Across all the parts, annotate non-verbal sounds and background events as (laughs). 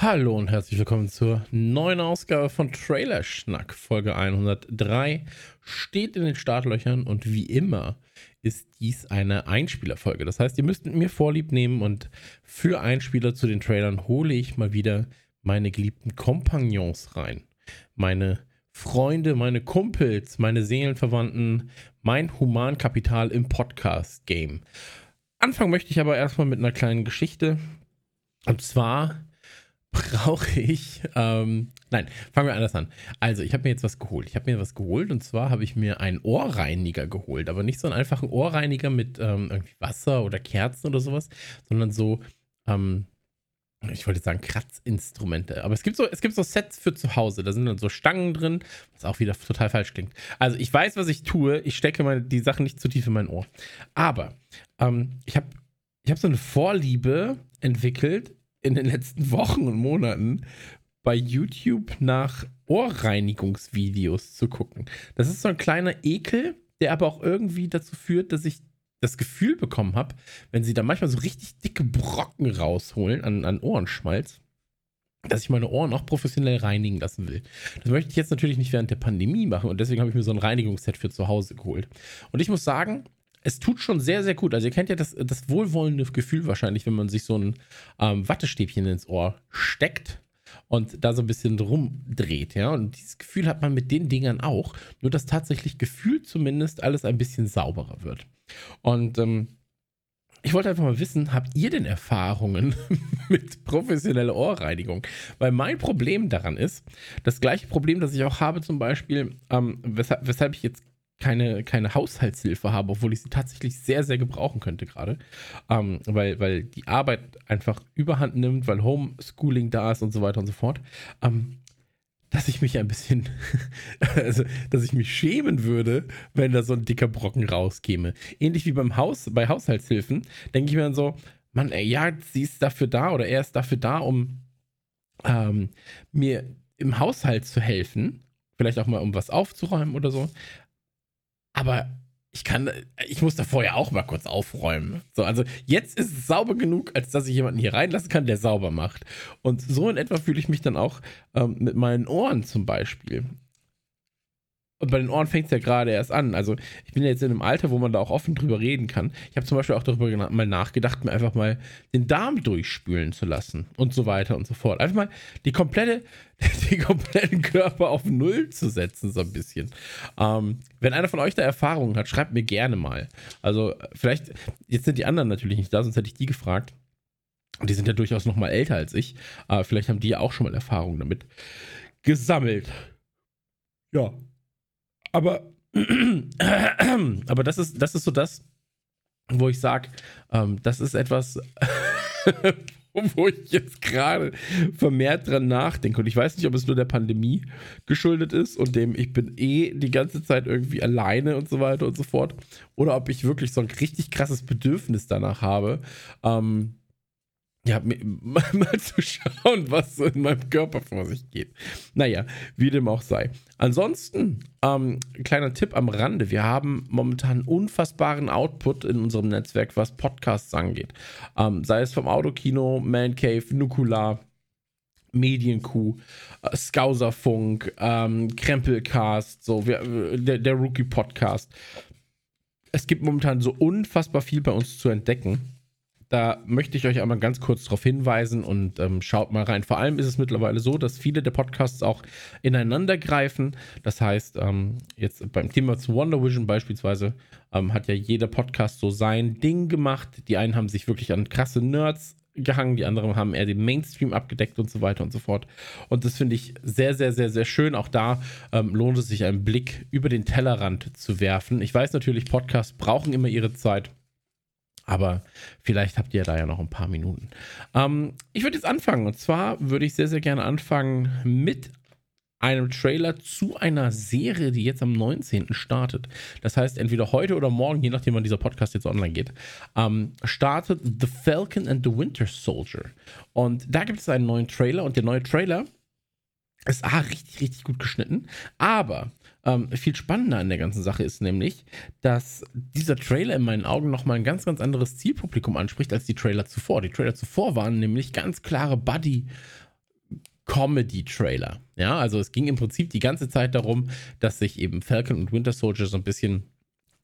Hallo und herzlich willkommen zur neuen Ausgabe von Trailer Schnack. Folge 103 steht in den Startlöchern und wie immer ist dies eine Einspielerfolge. Das heißt, ihr müsst mit mir Vorlieb nehmen und für Einspieler zu den Trailern hole ich mal wieder meine geliebten Kompagnons rein. Meine Freunde, meine Kumpels, meine Seelenverwandten, mein Humankapital im Podcast-Game. Anfangen möchte ich aber erstmal mit einer kleinen Geschichte. Und zwar brauche ich. Ähm, nein, fangen wir anders an. Also, ich habe mir jetzt was geholt. Ich habe mir was geholt und zwar habe ich mir einen Ohrreiniger geholt. Aber nicht so einen einfachen Ohrreiniger mit ähm, irgendwie Wasser oder Kerzen oder sowas, sondern so. Ähm, ich wollte sagen Kratzinstrumente, aber es gibt so, es gibt so Sets für zu Hause. Da sind dann so Stangen drin, was auch wieder total falsch klingt. Also ich weiß, was ich tue. Ich stecke meine, die Sachen nicht zu tief in mein Ohr. Aber ähm, ich habe ich hab so eine Vorliebe entwickelt in den letzten Wochen und Monaten bei YouTube nach Ohrreinigungsvideos zu gucken. Das ist so ein kleiner Ekel, der aber auch irgendwie dazu führt, dass ich das Gefühl bekommen habe, wenn sie da manchmal so richtig dicke Brocken rausholen an, an Ohrenschmalz, dass ich meine Ohren auch professionell reinigen lassen will. Das möchte ich jetzt natürlich nicht während der Pandemie machen und deswegen habe ich mir so ein Reinigungsset für zu Hause geholt. Und ich muss sagen, es tut schon sehr, sehr gut. Also ihr kennt ja das, das wohlwollende Gefühl wahrscheinlich, wenn man sich so ein ähm, Wattestäbchen ins Ohr steckt und da so ein bisschen rumdreht, ja. Und dieses Gefühl hat man mit den Dingern auch, nur dass tatsächlich gefühlt zumindest alles ein bisschen sauberer wird. Und ähm, ich wollte einfach mal wissen, habt ihr denn Erfahrungen (laughs) mit professioneller Ohrreinigung? Weil mein Problem daran ist, das gleiche Problem, das ich auch habe, zum Beispiel, ähm, weshalb, weshalb ich jetzt keine, keine Haushaltshilfe habe, obwohl ich sie tatsächlich sehr, sehr gebrauchen könnte gerade. Ähm, weil, weil die Arbeit einfach überhand nimmt, weil Homeschooling da ist und so weiter und so fort. Ähm, dass ich mich ein bisschen, (laughs) also, dass ich mich schämen würde, wenn da so ein dicker Brocken rauskäme. Ähnlich wie beim Haus, bei Haushaltshilfen, denke ich mir dann so, Mann, ey, ja, sie ist dafür da oder er ist dafür da, um ähm, mir im Haushalt zu helfen. Vielleicht auch mal, um was aufzuräumen oder so. Aber ich kann, ich muss da vorher auch mal kurz aufräumen. So, also jetzt ist es sauber genug, als dass ich jemanden hier reinlassen kann, der sauber macht. Und so in etwa fühle ich mich dann auch ähm, mit meinen Ohren zum Beispiel. Und bei den Ohren fängt es ja gerade erst an. Also ich bin ja jetzt in einem Alter, wo man da auch offen drüber reden kann. Ich habe zum Beispiel auch darüber mal nachgedacht, mir einfach mal den Darm durchspülen zu lassen und so weiter und so fort. Einfach mal die komplette, (laughs) den kompletten Körper auf Null zu setzen, so ein bisschen. Ähm, wenn einer von euch da Erfahrungen hat, schreibt mir gerne mal. Also vielleicht, jetzt sind die anderen natürlich nicht da, sonst hätte ich die gefragt. Die sind ja durchaus noch mal älter als ich. Aber vielleicht haben die ja auch schon mal Erfahrungen damit gesammelt. Ja, aber, aber das ist, das ist so das, wo ich sage, ähm, das ist etwas, (laughs) wo ich jetzt gerade vermehrt dran nachdenke. Und ich weiß nicht, ob es nur der Pandemie geschuldet ist und dem ich bin eh die ganze Zeit irgendwie alleine und so weiter und so fort. Oder ob ich wirklich so ein richtig krasses Bedürfnis danach habe, ähm, ja, (laughs) mal zu schauen, was so in meinem Körper vor sich geht. Naja, wie dem auch sei. Ansonsten, ähm, kleiner Tipp am Rande. Wir haben momentan unfassbaren Output in unserem Netzwerk, was Podcasts angeht. Ähm, sei es vom Autokino, Man Cave, Nukular, Medienkuh, äh, Skauserfunk, ähm, Krempelcast, so, wir, äh, der, der Rookie-Podcast. Es gibt momentan so unfassbar viel bei uns zu entdecken. Da möchte ich euch einmal ganz kurz darauf hinweisen und ähm, schaut mal rein. Vor allem ist es mittlerweile so, dass viele der Podcasts auch ineinander greifen. Das heißt, ähm, jetzt beim Thema zu Wonder Vision beispielsweise ähm, hat ja jeder Podcast so sein Ding gemacht. Die einen haben sich wirklich an krasse Nerds gehangen, die anderen haben eher den Mainstream abgedeckt und so weiter und so fort. Und das finde ich sehr, sehr, sehr, sehr schön. Auch da ähm, lohnt es sich, einen Blick über den Tellerrand zu werfen. Ich weiß natürlich, Podcasts brauchen immer ihre Zeit. Aber vielleicht habt ihr da ja noch ein paar Minuten. Ähm, ich würde jetzt anfangen. Und zwar würde ich sehr, sehr gerne anfangen mit einem Trailer zu einer Serie, die jetzt am 19. startet. Das heißt, entweder heute oder morgen, je nachdem, wann dieser Podcast jetzt online geht, ähm, startet The Falcon and the Winter Soldier. Und da gibt es einen neuen Trailer und der neue Trailer ist ah, richtig, richtig gut geschnitten. Aber ähm, viel spannender an der ganzen Sache ist nämlich, dass dieser Trailer in meinen Augen nochmal ein ganz, ganz anderes Zielpublikum anspricht als die Trailer zuvor. Die Trailer zuvor waren nämlich ganz klare Buddy- Comedy-Trailer. Ja, also es ging im Prinzip die ganze Zeit darum, dass sich eben Falcon und Winter Soldier so ein bisschen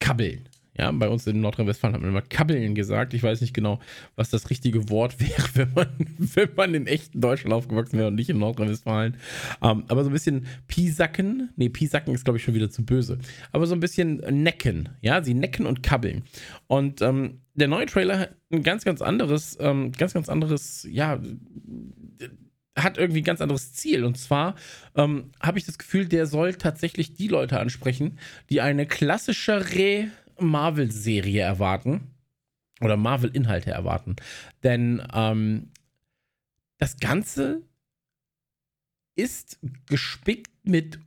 kabbeln. Ja, bei uns in Nordrhein-Westfalen hat man immer kabbeln gesagt. Ich weiß nicht genau, was das richtige Wort (laughs) wäre, wenn man, wenn man in echten Deutschland aufgewachsen wäre und nicht in Nordrhein-Westfalen. Ähm, aber so ein bisschen Piesacken. Nee, Piesacken ist, glaube ich, schon wieder zu böse. Aber so ein bisschen necken. Ja, sie necken und kabbeln. Und ähm, der neue Trailer hat ein ganz, ganz anderes, ähm, ganz, ganz anderes, ja, hat irgendwie ein ganz anderes Ziel. Und zwar ähm, habe ich das Gefühl, der soll tatsächlich die Leute ansprechen, die eine klassischere Marvel-Serie erwarten oder Marvel-Inhalte erwarten. Denn ähm, das Ganze ist gespickt mit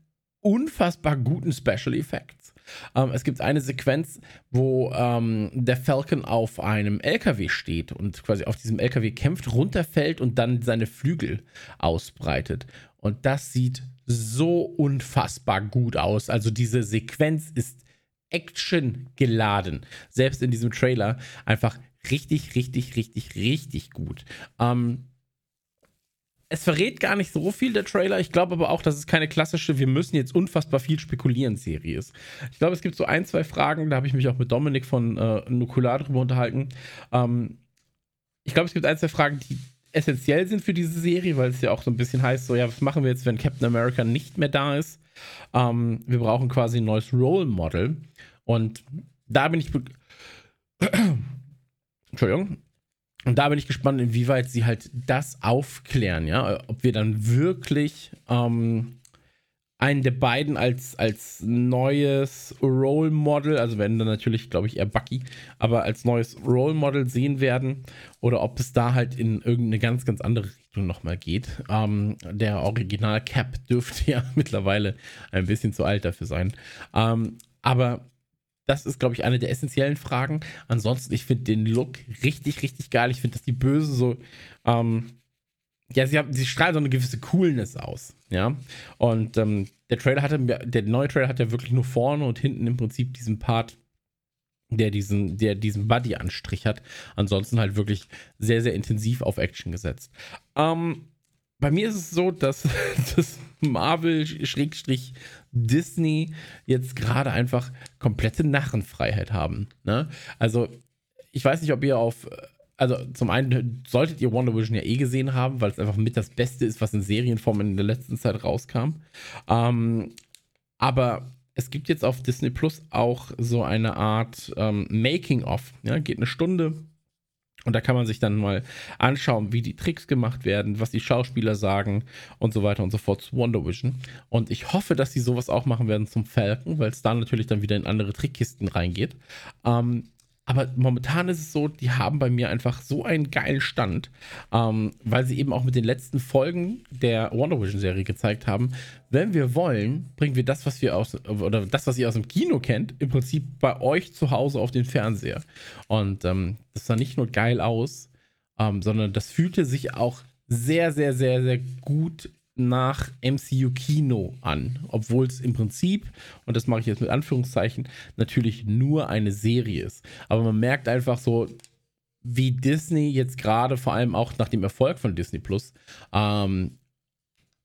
unfassbar guten Special Effects. Ähm, es gibt eine Sequenz, wo ähm, der Falcon auf einem LKW steht und quasi auf diesem LKW kämpft, runterfällt und dann seine Flügel ausbreitet. Und das sieht so unfassbar gut aus. Also diese Sequenz ist Action geladen. Selbst in diesem Trailer einfach richtig, richtig, richtig, richtig gut. Ähm, es verrät gar nicht so viel, der Trailer. Ich glaube aber auch, dass es keine klassische, wir müssen jetzt unfassbar viel spekulieren Serie ist. Ich glaube, es gibt so ein, zwei Fragen, da habe ich mich auch mit Dominik von äh, Nukular drüber unterhalten. Ähm, ich glaube, es gibt ein, zwei Fragen, die essentiell sind für diese Serie, weil es ja auch so ein bisschen heißt, so, ja, was machen wir jetzt, wenn Captain America nicht mehr da ist? Ähm, wir brauchen quasi ein neues Role Model. Und da bin ich. (clears throat) Entschuldigung. Und da bin ich gespannt, inwieweit sie halt das aufklären, ja. Ob wir dann wirklich ähm, einen der beiden als, als neues Role Model, also werden dann natürlich, glaube ich, eher Bucky, aber als neues Role Model sehen werden. Oder ob es da halt in irgendeine ganz, ganz andere Richtung nochmal geht. Ähm, der Original Cap dürfte (laughs) ja mittlerweile ein bisschen zu alt dafür sein. Ähm, aber das ist, glaube ich, eine der essentiellen Fragen. Ansonsten, ich finde den Look richtig, richtig geil. Ich finde, dass die Böse so, ähm, ja, sie, haben, sie strahlen so eine gewisse Coolness aus, ja. Und ähm, der Trailer hatte, der neue Trailer hat ja wirklich nur vorne und hinten im Prinzip diesen Part, der diesen, der diesen Buddy-Anstrich hat. Ansonsten halt wirklich sehr, sehr intensiv auf Action gesetzt. Ähm, bei mir ist es so, dass (laughs) das Marvel-Disney jetzt gerade einfach komplette Narrenfreiheit haben. Ne? Also, ich weiß nicht, ob ihr auf. Also, zum einen solltet ihr Wonder Vision ja eh gesehen haben, weil es einfach mit das Beste ist, was in Serienform in der letzten Zeit rauskam. Ähm, aber es gibt jetzt auf Disney Plus auch so eine Art ähm, Making-of. Ja? Geht eine Stunde, und da kann man sich dann mal anschauen, wie die Tricks gemacht werden, was die Schauspieler sagen und so weiter und so fort zu Wonder Vision. Und ich hoffe, dass sie sowas auch machen werden zum Falcon, weil es da natürlich dann wieder in andere Trickkisten reingeht. Ähm, aber momentan ist es so, die haben bei mir einfach so einen geilen Stand, ähm, weil sie eben auch mit den letzten Folgen der Wonder Vision Serie gezeigt haben, wenn wir wollen, bringen wir das, was wir aus, oder das, was ihr aus dem Kino kennt, im Prinzip bei euch zu Hause auf den Fernseher. Und ähm, das sah nicht nur geil aus, ähm, sondern das fühlte sich auch sehr, sehr, sehr, sehr gut nach MCU Kino an, obwohl es im Prinzip, und das mache ich jetzt mit Anführungszeichen, natürlich nur eine Serie ist. Aber man merkt einfach so, wie Disney jetzt gerade, vor allem auch nach dem Erfolg von Disney Plus, ähm,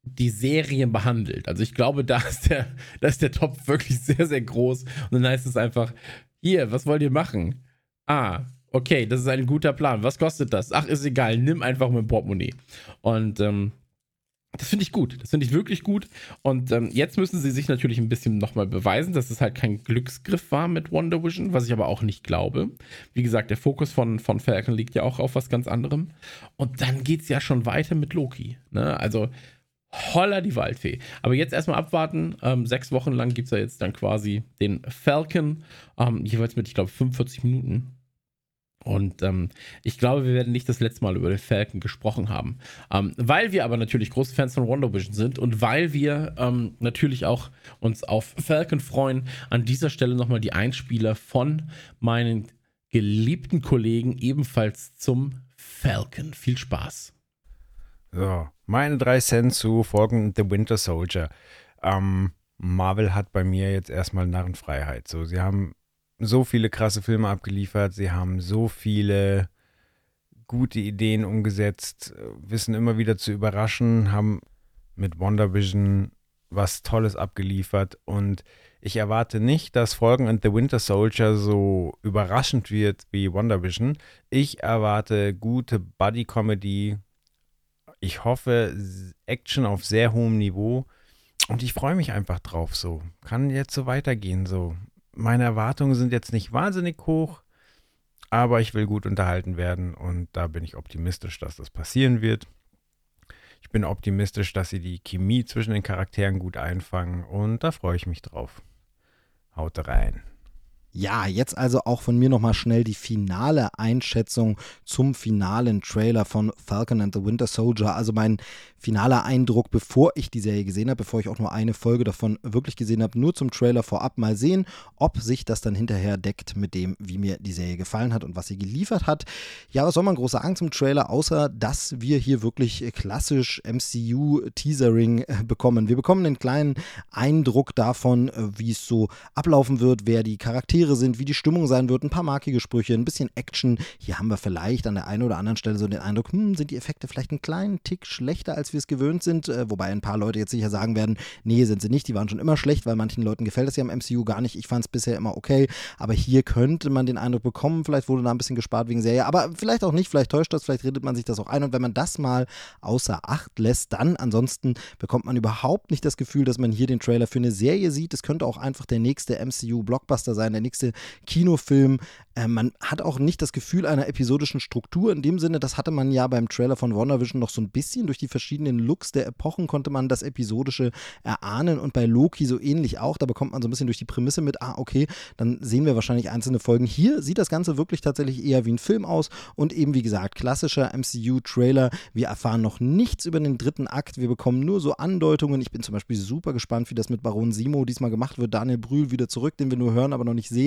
die Serien behandelt. Also ich glaube, da ist der, da ist der Topf wirklich sehr, sehr groß. Und dann heißt es einfach, hier, was wollt ihr machen? Ah, okay, das ist ein guter Plan. Was kostet das? Ach, ist egal, nimm einfach mein Portemonnaie. Und ähm, das finde ich gut. Das finde ich wirklich gut. Und ähm, jetzt müssen sie sich natürlich ein bisschen nochmal beweisen, dass es halt kein Glücksgriff war mit Wonder Vision, was ich aber auch nicht glaube. Wie gesagt, der Fokus von, von Falcon liegt ja auch auf was ganz anderem. Und dann geht es ja schon weiter mit Loki. Ne? Also, holla die Waldfee. Aber jetzt erstmal abwarten. Ähm, sechs Wochen lang gibt es ja jetzt dann quasi den Falcon. Ähm, jeweils mit, ich glaube, 45 Minuten. Und ähm, ich glaube, wir werden nicht das letzte Mal über den Falcon gesprochen haben. Ähm, weil wir aber natürlich große Fans von Wonder Vision sind und weil wir ähm, natürlich auch uns auf Falcon freuen, an dieser Stelle nochmal die Einspieler von meinen geliebten Kollegen ebenfalls zum Falcon. Viel Spaß. So, meine drei Cent zu folgen The Winter Soldier. Ähm, Marvel hat bei mir jetzt erstmal Narrenfreiheit. So, sie haben so viele krasse Filme abgeliefert, sie haben so viele gute Ideen umgesetzt, wissen immer wieder zu überraschen, haben mit WandaVision was Tolles abgeliefert und ich erwarte nicht, dass Folgen and The Winter Soldier so überraschend wird wie WandaVision. Ich erwarte gute Buddy-Comedy. Ich hoffe Action auf sehr hohem Niveau. Und ich freue mich einfach drauf so. Kann jetzt so weitergehen so meine Erwartungen sind jetzt nicht wahnsinnig hoch, aber ich will gut unterhalten werden und da bin ich optimistisch, dass das passieren wird. Ich bin optimistisch, dass sie die Chemie zwischen den Charakteren gut einfangen und da freue ich mich drauf. Haut rein. Ja, jetzt also auch von mir nochmal schnell die finale Einschätzung zum finalen Trailer von Falcon and the Winter Soldier. Also mein finaler Eindruck, bevor ich die Serie gesehen habe, bevor ich auch nur eine Folge davon wirklich gesehen habe, nur zum Trailer vorab mal sehen, ob sich das dann hinterher deckt mit dem, wie mir die Serie gefallen hat und was sie geliefert hat. Ja, was soll man große Angst im Trailer, außer dass wir hier wirklich klassisch MCU-Teasering äh, bekommen. Wir bekommen einen kleinen Eindruck davon, äh, wie es so ablaufen wird, wer die Charaktere sind, wie die Stimmung sein wird, ein paar markige Sprüche, ein bisschen Action. Hier haben wir vielleicht an der einen oder anderen Stelle so den Eindruck, hm, sind die Effekte vielleicht einen kleinen Tick schlechter als wir es gewöhnt sind, äh, wobei ein paar Leute jetzt sicher sagen werden, nee, sind sie nicht, die waren schon immer schlecht, weil manchen Leuten gefällt es ja im MCU gar nicht. Ich fand es bisher immer okay, aber hier könnte man den Eindruck bekommen, vielleicht wurde da ein bisschen gespart wegen Serie, aber vielleicht auch nicht, vielleicht täuscht das, vielleicht redet man sich das auch ein und wenn man das mal außer Acht lässt, dann ansonsten bekommt man überhaupt nicht das Gefühl, dass man hier den Trailer für eine Serie sieht. Es könnte auch einfach der nächste MCU-Blockbuster sein, der nächste Kinofilm. Äh, man hat auch nicht das Gefühl einer episodischen Struktur in dem Sinne, das hatte man ja beim Trailer von WandaVision noch so ein bisschen durch die verschiedenen Looks der Epochen konnte man das Episodische erahnen und bei Loki so ähnlich auch. Da bekommt man so ein bisschen durch die Prämisse mit, ah, okay, dann sehen wir wahrscheinlich einzelne Folgen. Hier sieht das Ganze wirklich tatsächlich eher wie ein Film aus und eben wie gesagt, klassischer MCU-Trailer. Wir erfahren noch nichts über den dritten Akt. Wir bekommen nur so Andeutungen. Ich bin zum Beispiel super gespannt, wie das mit Baron Simo diesmal gemacht wird. Daniel Brühl wieder zurück, den wir nur hören, aber noch nicht sehen.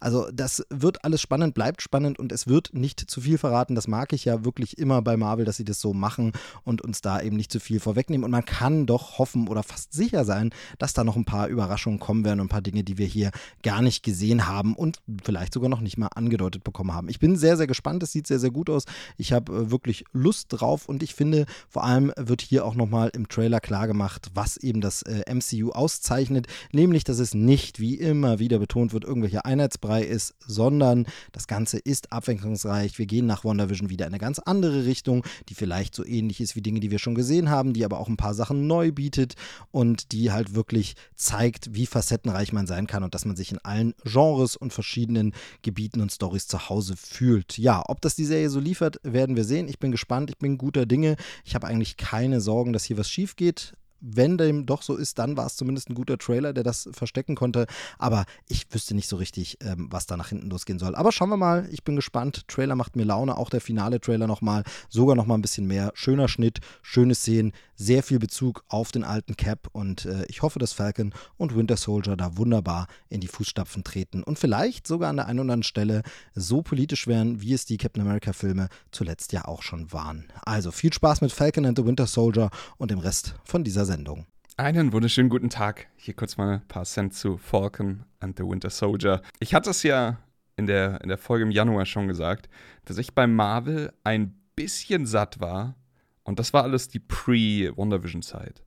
Also, das wird alles spannend, bleibt spannend und es wird nicht zu viel verraten. Das mag ich ja wirklich immer bei Marvel, dass sie das so machen und uns da eben nicht zu viel vorwegnehmen. Und man kann doch hoffen oder fast sicher sein, dass da noch ein paar Überraschungen kommen werden und ein paar Dinge, die wir hier gar nicht gesehen haben und vielleicht sogar noch nicht mal angedeutet bekommen haben. Ich bin sehr, sehr gespannt. Es sieht sehr, sehr gut aus. Ich habe äh, wirklich Lust drauf und ich finde, vor allem wird hier auch nochmal im Trailer klargemacht, was eben das äh, MCU auszeichnet, nämlich, dass es nicht, wie immer wieder betont wird, irgendwelcher Einheitsbrei ist, sondern das Ganze ist abwechslungsreich. Wir gehen nach WandaVision wieder in eine ganz andere Richtung, die vielleicht so ähnlich ist wie Dinge, die wir schon gesehen haben, die aber auch ein paar Sachen neu bietet und die halt wirklich zeigt, wie facettenreich man sein kann und dass man sich in allen Genres und verschiedenen Gebieten und Stories zu Hause fühlt. Ja, ob das die Serie so liefert, werden wir sehen. Ich bin gespannt, ich bin guter Dinge. Ich habe eigentlich keine Sorgen, dass hier was schief geht wenn dem doch so ist, dann war es zumindest ein guter Trailer, der das verstecken konnte. Aber ich wüsste nicht so richtig, ähm, was da nach hinten losgehen soll. Aber schauen wir mal, ich bin gespannt. Trailer macht mir Laune, auch der finale Trailer nochmal. Sogar nochmal ein bisschen mehr. Schöner Schnitt, schöne Szenen, sehr viel Bezug auf den alten Cap. Und äh, ich hoffe, dass Falcon und Winter Soldier da wunderbar in die Fußstapfen treten und vielleicht sogar an der einen oder anderen Stelle so politisch werden, wie es die Captain America-Filme zuletzt ja auch schon waren. Also viel Spaß mit Falcon and the Winter Soldier und dem Rest von dieser Sendung. Einen wunderschönen guten Tag. Hier kurz mal ein paar Cent zu Falcon and the Winter Soldier. Ich hatte es ja in der, in der Folge im Januar schon gesagt, dass ich bei Marvel ein bisschen satt war. Und das war alles die Pre-WandaVision-Zeit.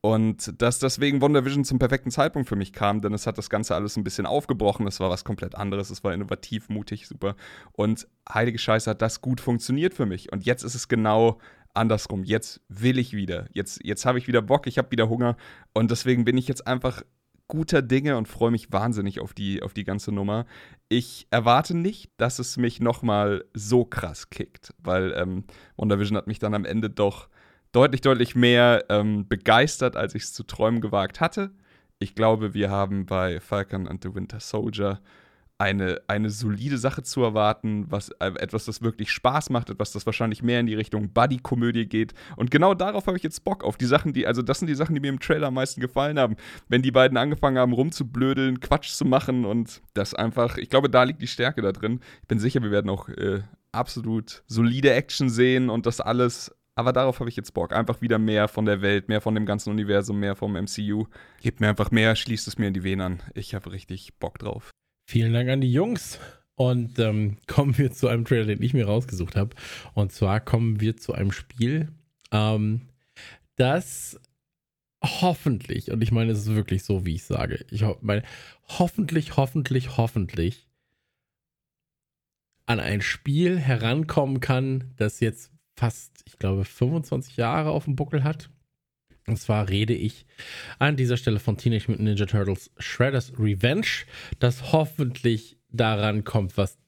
Und dass deswegen WandaVision zum perfekten Zeitpunkt für mich kam, denn es hat das Ganze alles ein bisschen aufgebrochen. Es war was komplett anderes. Es war innovativ, mutig, super. Und heilige Scheiße hat das gut funktioniert für mich. Und jetzt ist es genau andersrum. Jetzt will ich wieder. Jetzt, jetzt habe ich wieder Bock, ich habe wieder Hunger. Und deswegen bin ich jetzt einfach guter Dinge und freue mich wahnsinnig auf die, auf die ganze Nummer. Ich erwarte nicht, dass es mich nochmal so krass kickt, weil ähm, WandaVision hat mich dann am Ende doch deutlich, deutlich mehr ähm, begeistert, als ich es zu träumen gewagt hatte. Ich glaube, wir haben bei Falcon and the Winter Soldier eine, eine solide Sache zu erwarten, was äh, etwas, das wirklich Spaß macht, etwas, das wahrscheinlich mehr in die Richtung Buddy-Komödie geht. Und genau darauf habe ich jetzt Bock, auf die Sachen, die, also das sind die Sachen, die mir im Trailer am meisten gefallen haben. Wenn die beiden angefangen haben, rumzublödeln, Quatsch zu machen und das einfach, ich glaube, da liegt die Stärke da drin. Ich bin sicher, wir werden auch äh, absolut solide Action sehen und das alles aber darauf habe ich jetzt Bock. Einfach wieder mehr von der Welt, mehr von dem ganzen Universum, mehr vom MCU. Gebt mir einfach mehr, schließt es mir in die Venen an. Ich habe richtig Bock drauf. Vielen Dank an die Jungs. Und ähm, (laughs) kommen wir zu einem Trailer, den ich mir rausgesucht habe. Und zwar kommen wir zu einem Spiel, ähm, das hoffentlich, und ich meine, es ist wirklich so, wie ich sage, ich ho meine, hoffentlich, hoffentlich, hoffentlich an ein Spiel herankommen kann, das jetzt fast, ich glaube, 25 Jahre auf dem Buckel hat. Und zwar rede ich an dieser Stelle von Teenage Mutant Ninja Turtles Shredder's Revenge, das hoffentlich daran kommt, was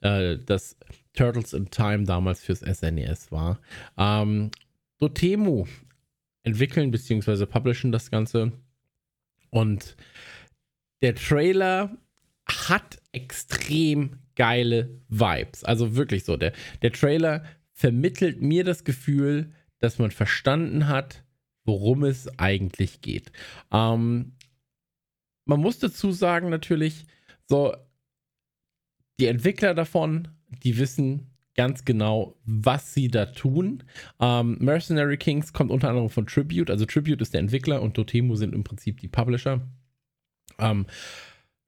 äh, das Turtles in Time damals fürs SNES e war. Ähm, Dotemu entwickeln bzw. publishen das Ganze. Und der Trailer hat extrem geile Vibes. Also wirklich so. Der, der Trailer vermittelt mir das Gefühl, dass man verstanden hat, worum es eigentlich geht. Ähm, man muss dazu sagen, natürlich, so, die Entwickler davon, die wissen ganz genau, was sie da tun. Ähm, Mercenary Kings kommt unter anderem von Tribute, also Tribute ist der Entwickler und Dotemu sind im Prinzip die Publisher. Ähm,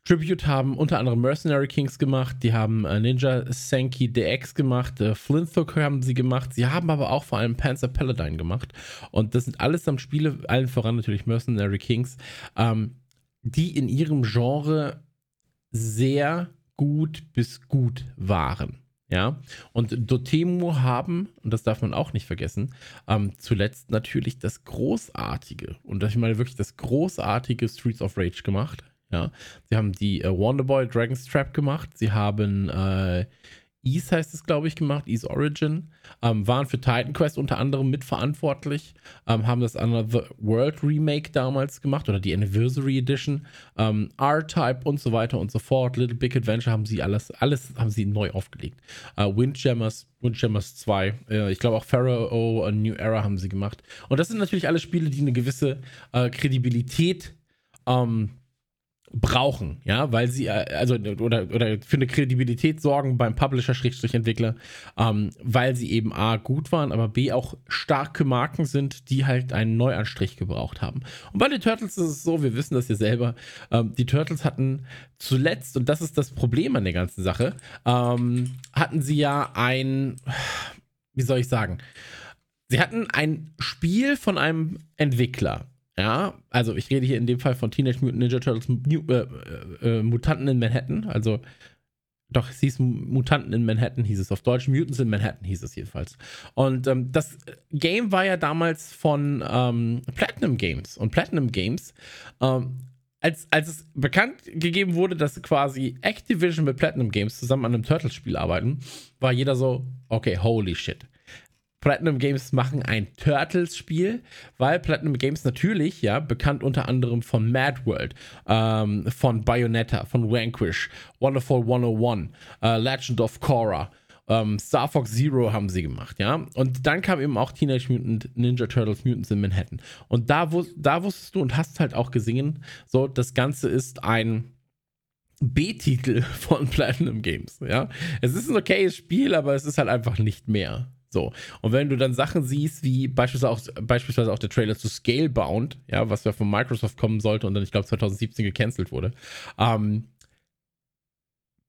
Tribute haben unter anderem Mercenary Kings gemacht, die haben äh, Ninja Senki DX gemacht, äh, Flinthook haben sie gemacht, sie haben aber auch vor allem Panzer Paladine gemacht. Und das sind alles am Spiele, allen voran natürlich Mercenary Kings, ähm, die in ihrem Genre sehr gut bis gut waren. Ja, und Dotemu haben, und das darf man auch nicht vergessen, ähm, zuletzt natürlich das großartige, und ich meine wirklich das großartige Streets of Rage gemacht. Ja, sie haben die äh, Wonderboy Dragon's Trap gemacht. Sie haben äh, Ease heißt es, glaube ich, gemacht, Ease Origin. Ähm, waren für Titan Quest unter anderem mitverantwortlich. Ähm, haben das Another World Remake damals gemacht oder die Anniversary Edition. Ähm, R-Type und so weiter und so fort. Little Big Adventure haben sie alles, alles haben sie neu aufgelegt. Äh, Windjammers, Windjammers 2. Äh, ich glaube auch Pharaoh, A New Era haben sie gemacht. Und das sind natürlich alle Spiele, die eine gewisse äh, Kredibilität ähm, brauchen, ja, weil sie, äh, also, oder, oder für eine Kredibilität sorgen beim Publisher-Entwickler, ähm, weil sie eben A, gut waren, aber B, auch starke Marken sind, die halt einen Neuanstrich gebraucht haben. Und bei den Turtles ist es so, wir wissen das ja selber, ähm, die Turtles hatten zuletzt, und das ist das Problem an der ganzen Sache, ähm, hatten sie ja ein, wie soll ich sagen, sie hatten ein Spiel von einem Entwickler, ja, also ich rede hier in dem Fall von Teenage Mutant Ninja Turtles äh, äh, äh, Mutanten in Manhattan. Also, doch, es hieß Mutanten in Manhattan, hieß es auf Deutsch. Mutants in Manhattan hieß es jedenfalls. Und ähm, das Game war ja damals von ähm, Platinum Games. Und Platinum Games, ähm, als, als es bekannt gegeben wurde, dass quasi Activision mit Platinum Games zusammen an einem Turtles-Spiel arbeiten, war jeder so, okay, holy shit. Platinum Games machen ein Turtles-Spiel, weil Platinum Games natürlich, ja, bekannt unter anderem von Mad World, ähm, von Bayonetta, von Vanquish, Wonderful 101, äh, Legend of Korra, ähm, Star Fox Zero haben sie gemacht, ja. Und dann kam eben auch Teenage Mutant Ninja Turtles Mutants in Manhattan. Und da, wus da wusstest du und hast halt auch gesehen, so, das Ganze ist ein B-Titel (laughs) von Platinum Games, ja. Es ist ein okayes Spiel, aber es ist halt einfach nicht mehr. So. Und wenn du dann Sachen siehst, wie beispielsweise auch, beispielsweise auch der Trailer zu Scalebound, ja, was ja von Microsoft kommen sollte und dann, ich glaube, 2017 gecancelt wurde, ähm,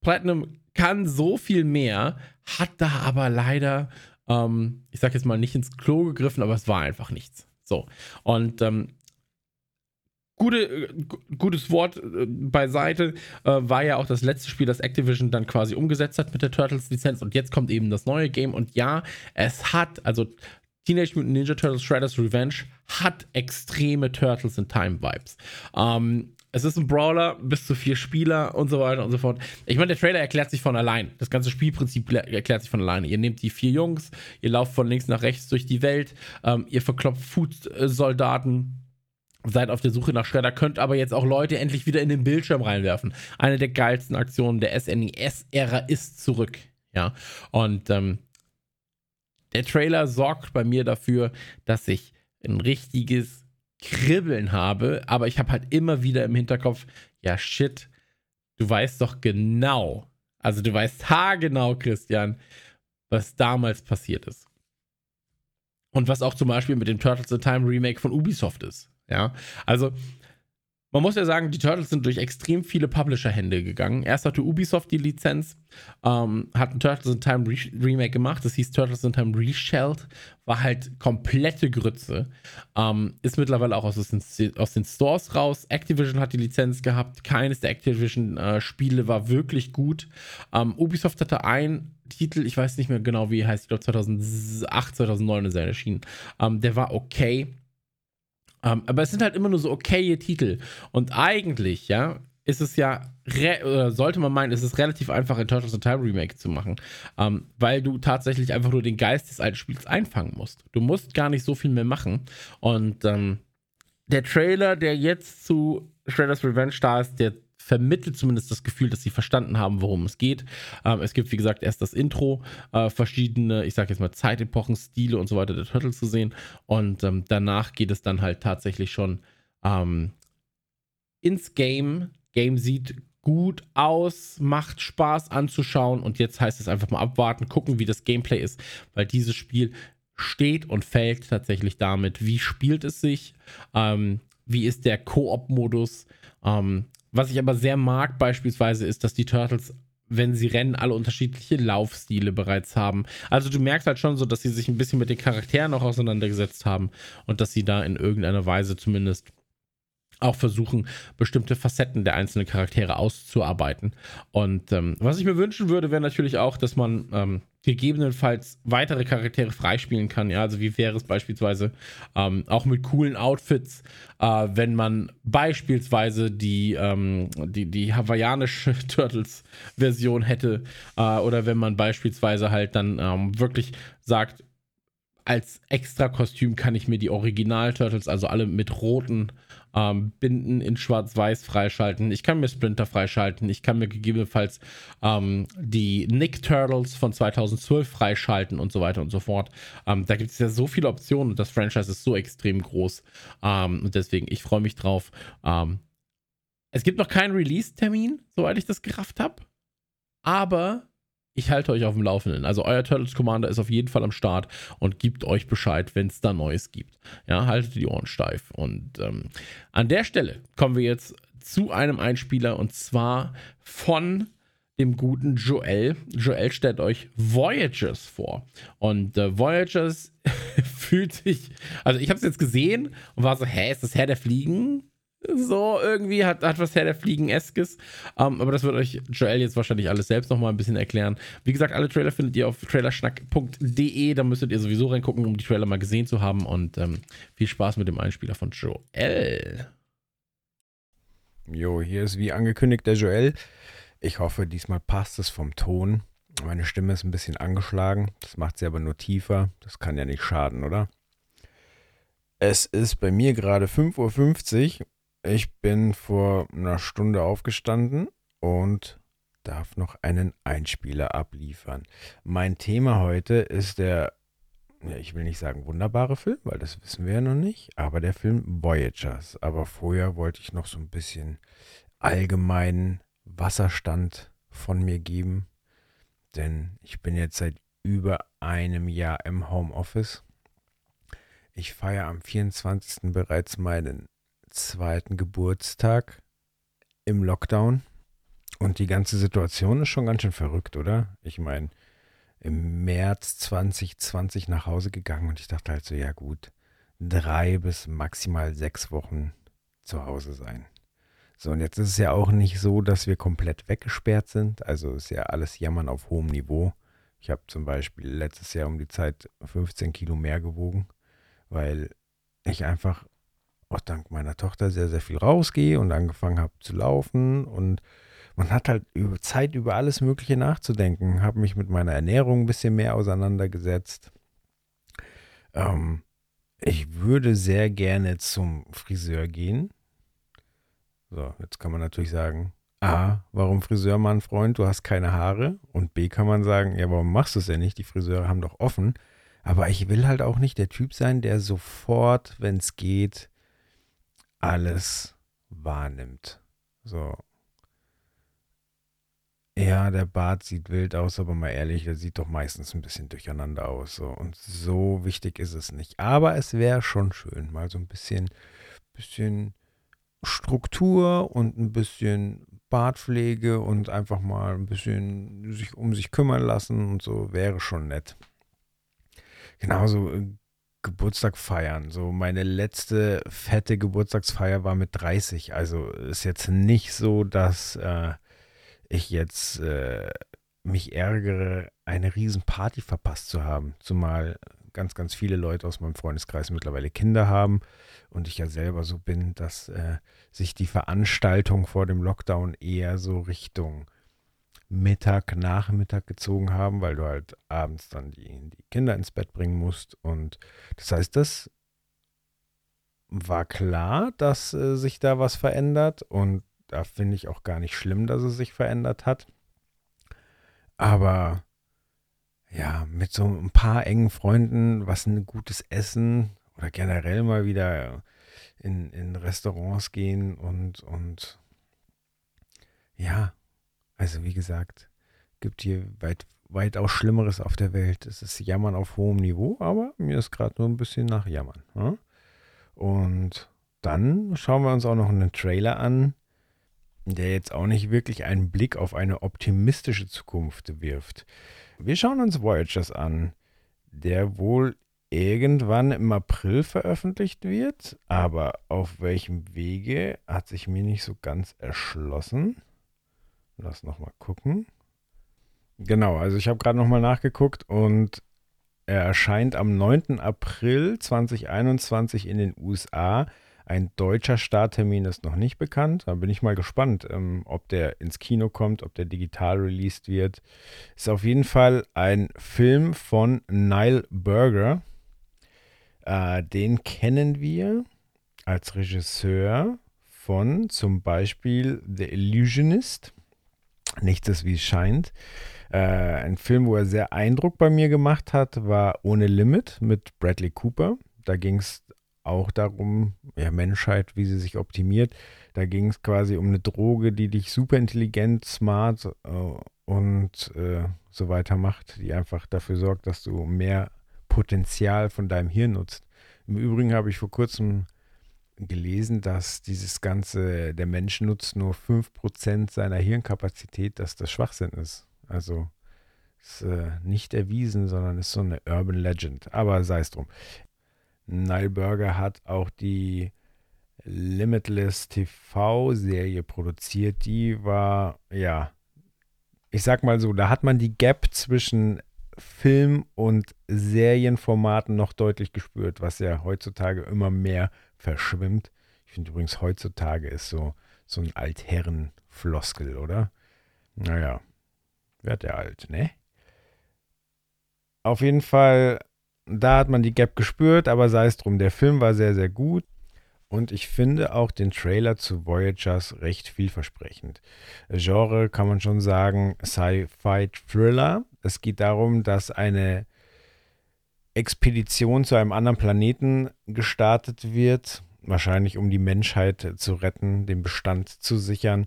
Platinum kann so viel mehr, hat da aber leider, ähm, ich sag jetzt mal, nicht ins Klo gegriffen, aber es war einfach nichts. So. Und ähm, gute, äh, gutes Wort äh, beiseite, äh, war ja auch das letzte Spiel, das Activision dann quasi umgesetzt hat mit der Turtles-Lizenz und jetzt kommt eben das neue Game und ja, es hat, also Teenage Mutant Ninja Turtles Shredder's Revenge hat extreme Turtles in Time Vibes. Ähm, es ist ein Brawler, bis zu vier Spieler und so weiter und so fort. Ich meine, der Trailer erklärt sich von allein. Das ganze Spielprinzip erklärt sich von alleine. Ihr nehmt die vier Jungs, ihr lauft von links nach rechts durch die Welt, ähm, ihr verklopft Food-Soldaten, seid auf der Suche nach Shredder, könnt aber jetzt auch Leute endlich wieder in den Bildschirm reinwerfen. Eine der geilsten Aktionen der SNES-Ära ist zurück. Ja, und ähm, der Trailer sorgt bei mir dafür, dass ich ein richtiges Kribbeln habe, aber ich habe halt immer wieder im Hinterkopf, ja shit, du weißt doch genau, also du weißt haargenau, Christian, was damals passiert ist. Und was auch zum Beispiel mit dem Turtles in Time Remake von Ubisoft ist. Ja, also man muss ja sagen, die Turtles sind durch extrem viele Publisher-Hände gegangen. Erst hatte Ubisoft die Lizenz, ähm, hat ein Turtles in Time Re Remake gemacht, das hieß Turtles in Time Reshelled, war halt komplette Grütze. Ähm, ist mittlerweile auch aus den, aus den, Stores raus. Activision hat die Lizenz gehabt, keines der Activision-Spiele äh, war wirklich gut. Ähm, Ubisoft hatte einen Titel, ich weiß nicht mehr genau, wie heißt, ich glaube 2008, 2009 ist er erschienen. Ähm, der war okay um, ähm, aber es sind halt immer nur so okaye Titel. Und eigentlich, ja, ist es ja, oder sollte man meinen, ist es relativ einfach, ein Turtles in Time Remake zu machen. Um, ähm, weil du tatsächlich einfach nur den Geist des alten Spiels einfangen musst. Du musst gar nicht so viel mehr machen. Und um, ähm, der Trailer, der jetzt zu Shredder's Revenge da ist, der vermittelt zumindest das Gefühl, dass sie verstanden haben, worum es geht. Ähm, es gibt, wie gesagt, erst das Intro, äh, verschiedene, ich sage jetzt mal Zeitepochen, Stile und so weiter der Turtles zu sehen. Und ähm, danach geht es dann halt tatsächlich schon ähm, ins Game. Game sieht gut aus, macht Spaß anzuschauen und jetzt heißt es einfach mal abwarten, gucken, wie das Gameplay ist, weil dieses Spiel steht und fällt tatsächlich damit, wie spielt es sich, ähm, wie ist der Koop-Modus, ähm, was ich aber sehr mag beispielsweise ist, dass die Turtles wenn sie rennen, alle unterschiedliche Laufstile bereits haben. Also du merkst halt schon so, dass sie sich ein bisschen mit den Charakteren auch auseinandergesetzt haben und dass sie da in irgendeiner Weise zumindest auch versuchen, bestimmte Facetten der einzelnen Charaktere auszuarbeiten. Und ähm, was ich mir wünschen würde, wäre natürlich auch, dass man ähm, gegebenenfalls weitere Charaktere freispielen kann. Ja, also wie wäre es beispielsweise ähm, auch mit coolen Outfits, äh, wenn man beispielsweise die, ähm, die, die hawaiianische (laughs) Turtles-Version hätte äh, oder wenn man beispielsweise halt dann ähm, wirklich sagt, als extra Kostüm kann ich mir die Original-Turtles, also alle mit roten ähm, Binden in Schwarz-Weiß freischalten. Ich kann mir Splinter freischalten. Ich kann mir gegebenenfalls ähm, die Nick Turtles von 2012 freischalten und so weiter und so fort. Ähm, da gibt es ja so viele Optionen und das Franchise ist so extrem groß. Ähm, und deswegen, ich freue mich drauf. Ähm, es gibt noch keinen Release-Termin, soweit ich das gerafft habe. Aber ich halte euch auf dem Laufenden. Also euer Turtles Commander ist auf jeden Fall am Start und gibt euch Bescheid, wenn es da Neues gibt. Ja, haltet die Ohren steif. Und ähm, an der Stelle kommen wir jetzt zu einem Einspieler und zwar von dem guten Joel. Joel stellt euch Voyagers vor. Und äh, Voyagers (laughs) fühlt sich, also ich habe es jetzt gesehen und war so, hä, ist das Herr der Fliegen? So irgendwie hat, hat was Herr der Fliegen-eskes. Um, ähm, aber das wird euch Joel jetzt wahrscheinlich alles selbst nochmal ein bisschen erklären. Wie gesagt, alle Trailer findet ihr auf trailerschnack.de. Da müsstet ihr sowieso reingucken, um die Trailer mal gesehen zu haben. Und ähm, viel Spaß mit dem Einspieler von Joel. Jo, hier ist wie angekündigt der Joel. Ich hoffe, diesmal passt es vom Ton. Meine Stimme ist ein bisschen angeschlagen. Das macht sie aber nur tiefer. Das kann ja nicht schaden, oder? Es ist bei mir gerade 5.50 Uhr ich bin vor einer Stunde aufgestanden und darf noch einen Einspieler abliefern. Mein Thema heute ist der, ich will nicht sagen wunderbare Film, weil das wissen wir ja noch nicht, aber der Film Voyagers. Aber vorher wollte ich noch so ein bisschen allgemeinen Wasserstand von mir geben, denn ich bin jetzt seit über einem Jahr im Homeoffice. Ich feiere am 24. bereits meinen zweiten Geburtstag im Lockdown. Und die ganze Situation ist schon ganz schön verrückt, oder? Ich meine, im März 2020 nach Hause gegangen und ich dachte halt so, ja gut, drei bis maximal sechs Wochen zu Hause sein. So, und jetzt ist es ja auch nicht so, dass wir komplett weggesperrt sind. Also ist ja alles Jammern auf hohem Niveau. Ich habe zum Beispiel letztes Jahr um die Zeit 15 Kilo mehr gewogen, weil ich einfach auch dank meiner Tochter sehr, sehr viel rausgehe und angefangen habe zu laufen. Und man hat halt über Zeit über alles Mögliche nachzudenken. Habe mich mit meiner Ernährung ein bisschen mehr auseinandergesetzt. Ähm, ich würde sehr gerne zum Friseur gehen. So, jetzt kann man natürlich sagen, A, warum Friseur, mein Freund, du hast keine Haare. Und B kann man sagen, ja, warum machst du es denn nicht? Die Friseure haben doch offen. Aber ich will halt auch nicht der Typ sein, der sofort, wenn es geht, alles wahrnimmt. So. Ja, der Bart sieht wild aus, aber mal ehrlich, der sieht doch meistens ein bisschen durcheinander aus. So. Und so wichtig ist es nicht. Aber es wäre schon schön, mal so ein bisschen, bisschen Struktur und ein bisschen Bartpflege und einfach mal ein bisschen sich um sich kümmern lassen und so wäre schon nett. Genauso äh, Geburtstag feiern. So meine letzte fette Geburtstagsfeier war mit 30. Also ist jetzt nicht so, dass äh, ich jetzt äh, mich ärgere, eine riesen Party verpasst zu haben. Zumal ganz, ganz viele Leute aus meinem Freundeskreis mittlerweile Kinder haben und ich ja selber so bin, dass äh, sich die Veranstaltung vor dem Lockdown eher so Richtung Mittag, Nachmittag gezogen haben, weil du halt abends dann die, die Kinder ins Bett bringen musst. Und das heißt, das war klar, dass äh, sich da was verändert und da finde ich auch gar nicht schlimm, dass es sich verändert hat. Aber ja, mit so ein paar engen Freunden, was ein gutes Essen oder generell mal wieder in, in Restaurants gehen und, und ja, also wie gesagt, gibt hier weit, weitaus Schlimmeres auf der Welt. Es ist Jammern auf hohem Niveau, aber mir ist gerade nur ein bisschen nach Jammern. Ja? Und dann schauen wir uns auch noch einen Trailer an, der jetzt auch nicht wirklich einen Blick auf eine optimistische Zukunft wirft. Wir schauen uns Voyagers an, der wohl irgendwann im April veröffentlicht wird, aber auf welchem Wege hat sich mir nicht so ganz erschlossen. Lass nochmal gucken. Genau, also ich habe gerade nochmal nachgeguckt und er erscheint am 9. April 2021 in den USA ein deutscher Starttermin ist noch nicht bekannt. Da bin ich mal gespannt, ähm, ob der ins Kino kommt, ob der digital released wird. Ist auf jeden Fall ein Film von Nile Burger. Äh, den kennen wir als Regisseur von zum Beispiel The Illusionist. Nichts ist wie es scheint. Äh, ein Film, wo er sehr Eindruck bei mir gemacht hat, war Ohne Limit mit Bradley Cooper. Da ging es auch darum, ja, Menschheit, wie sie sich optimiert. Da ging es quasi um eine Droge, die dich super intelligent, smart äh, und äh, so weiter macht, die einfach dafür sorgt, dass du mehr Potenzial von deinem Hirn nutzt. Im Übrigen habe ich vor kurzem gelesen, dass dieses ganze, der Mensch nutzt nur 5% seiner Hirnkapazität, dass das Schwachsinn ist. Also ist äh, nicht erwiesen, sondern ist so eine Urban Legend. Aber sei es drum. Nile Burger hat auch die Limitless TV-Serie produziert. Die war, ja, ich sag mal so, da hat man die Gap zwischen Film- und Serienformaten noch deutlich gespürt, was ja heutzutage immer mehr verschwimmt. Ich finde übrigens, heutzutage ist so, so ein Altherren-Floskel, oder? Naja, wird der alt, ne? Auf jeden Fall da hat man die Gap gespürt, aber sei es drum, der Film war sehr, sehr gut. Und ich finde auch den Trailer zu Voyagers recht vielversprechend. Genre kann man schon sagen Sci-Fi-Thriller. Es geht darum, dass eine Expedition zu einem anderen Planeten gestartet wird, wahrscheinlich um die Menschheit zu retten, den Bestand zu sichern.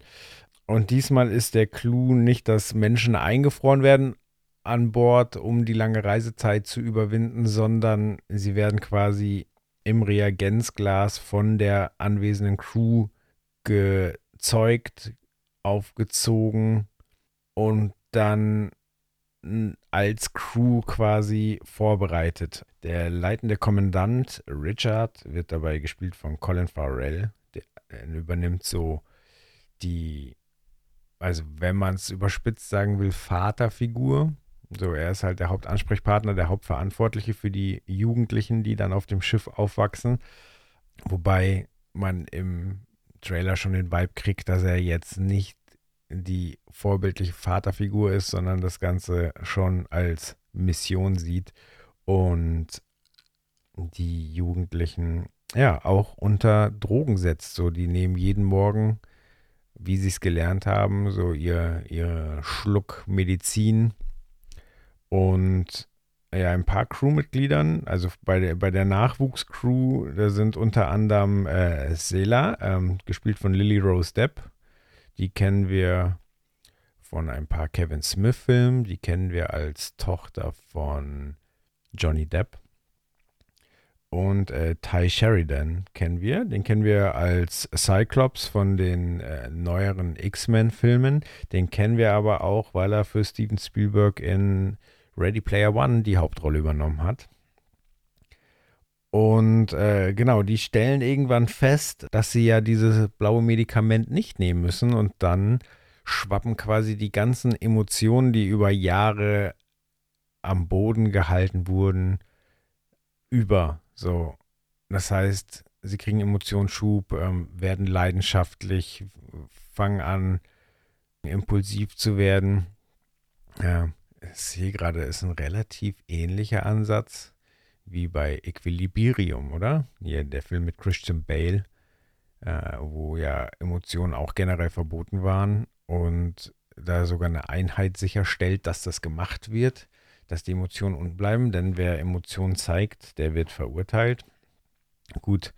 Und diesmal ist der Clou nicht, dass Menschen eingefroren werden, an Bord, um die lange Reisezeit zu überwinden, sondern sie werden quasi im Reagenzglas von der anwesenden Crew gezeugt, aufgezogen und dann als Crew quasi vorbereitet. Der leitende Kommandant Richard wird dabei gespielt von Colin Farrell. Der übernimmt so die, also wenn man es überspitzt sagen will, Vaterfigur so, er ist halt der Hauptansprechpartner, der Hauptverantwortliche für die Jugendlichen, die dann auf dem Schiff aufwachsen. Wobei man im Trailer schon den Vibe kriegt, dass er jetzt nicht die vorbildliche Vaterfigur ist, sondern das Ganze schon als Mission sieht. Und die Jugendlichen ja auch unter Drogen setzt. So, die nehmen jeden Morgen, wie sie es gelernt haben, so ihr, ihr Schluck Medizin und ja, ein paar Crewmitgliedern, also bei der, bei der Nachwuchscrew, da sind unter anderem äh, Sela, ähm, gespielt von Lily Rose Depp. Die kennen wir von ein paar Kevin Smith-Filmen. Die kennen wir als Tochter von Johnny Depp. Und äh, Ty Sheridan kennen wir. Den kennen wir als Cyclops von den äh, neueren X-Men-Filmen. Den kennen wir aber auch, weil er für Steven Spielberg in Ready Player One die Hauptrolle übernommen hat. Und äh, genau, die stellen irgendwann fest, dass sie ja dieses blaue Medikament nicht nehmen müssen und dann schwappen quasi die ganzen Emotionen, die über Jahre am Boden gehalten wurden, über. So, das heißt, sie kriegen Emotionsschub, ähm, werden leidenschaftlich, fangen an, impulsiv zu werden. Ja, ich sehe gerade, ist ein relativ ähnlicher Ansatz wie bei Equilibrium, oder? Hier der Film mit Christian Bale, äh, wo ja Emotionen auch generell verboten waren und da sogar eine Einheit sicherstellt, dass das gemacht wird, dass die Emotionen unten bleiben, denn wer Emotionen zeigt, der wird verurteilt. Gut,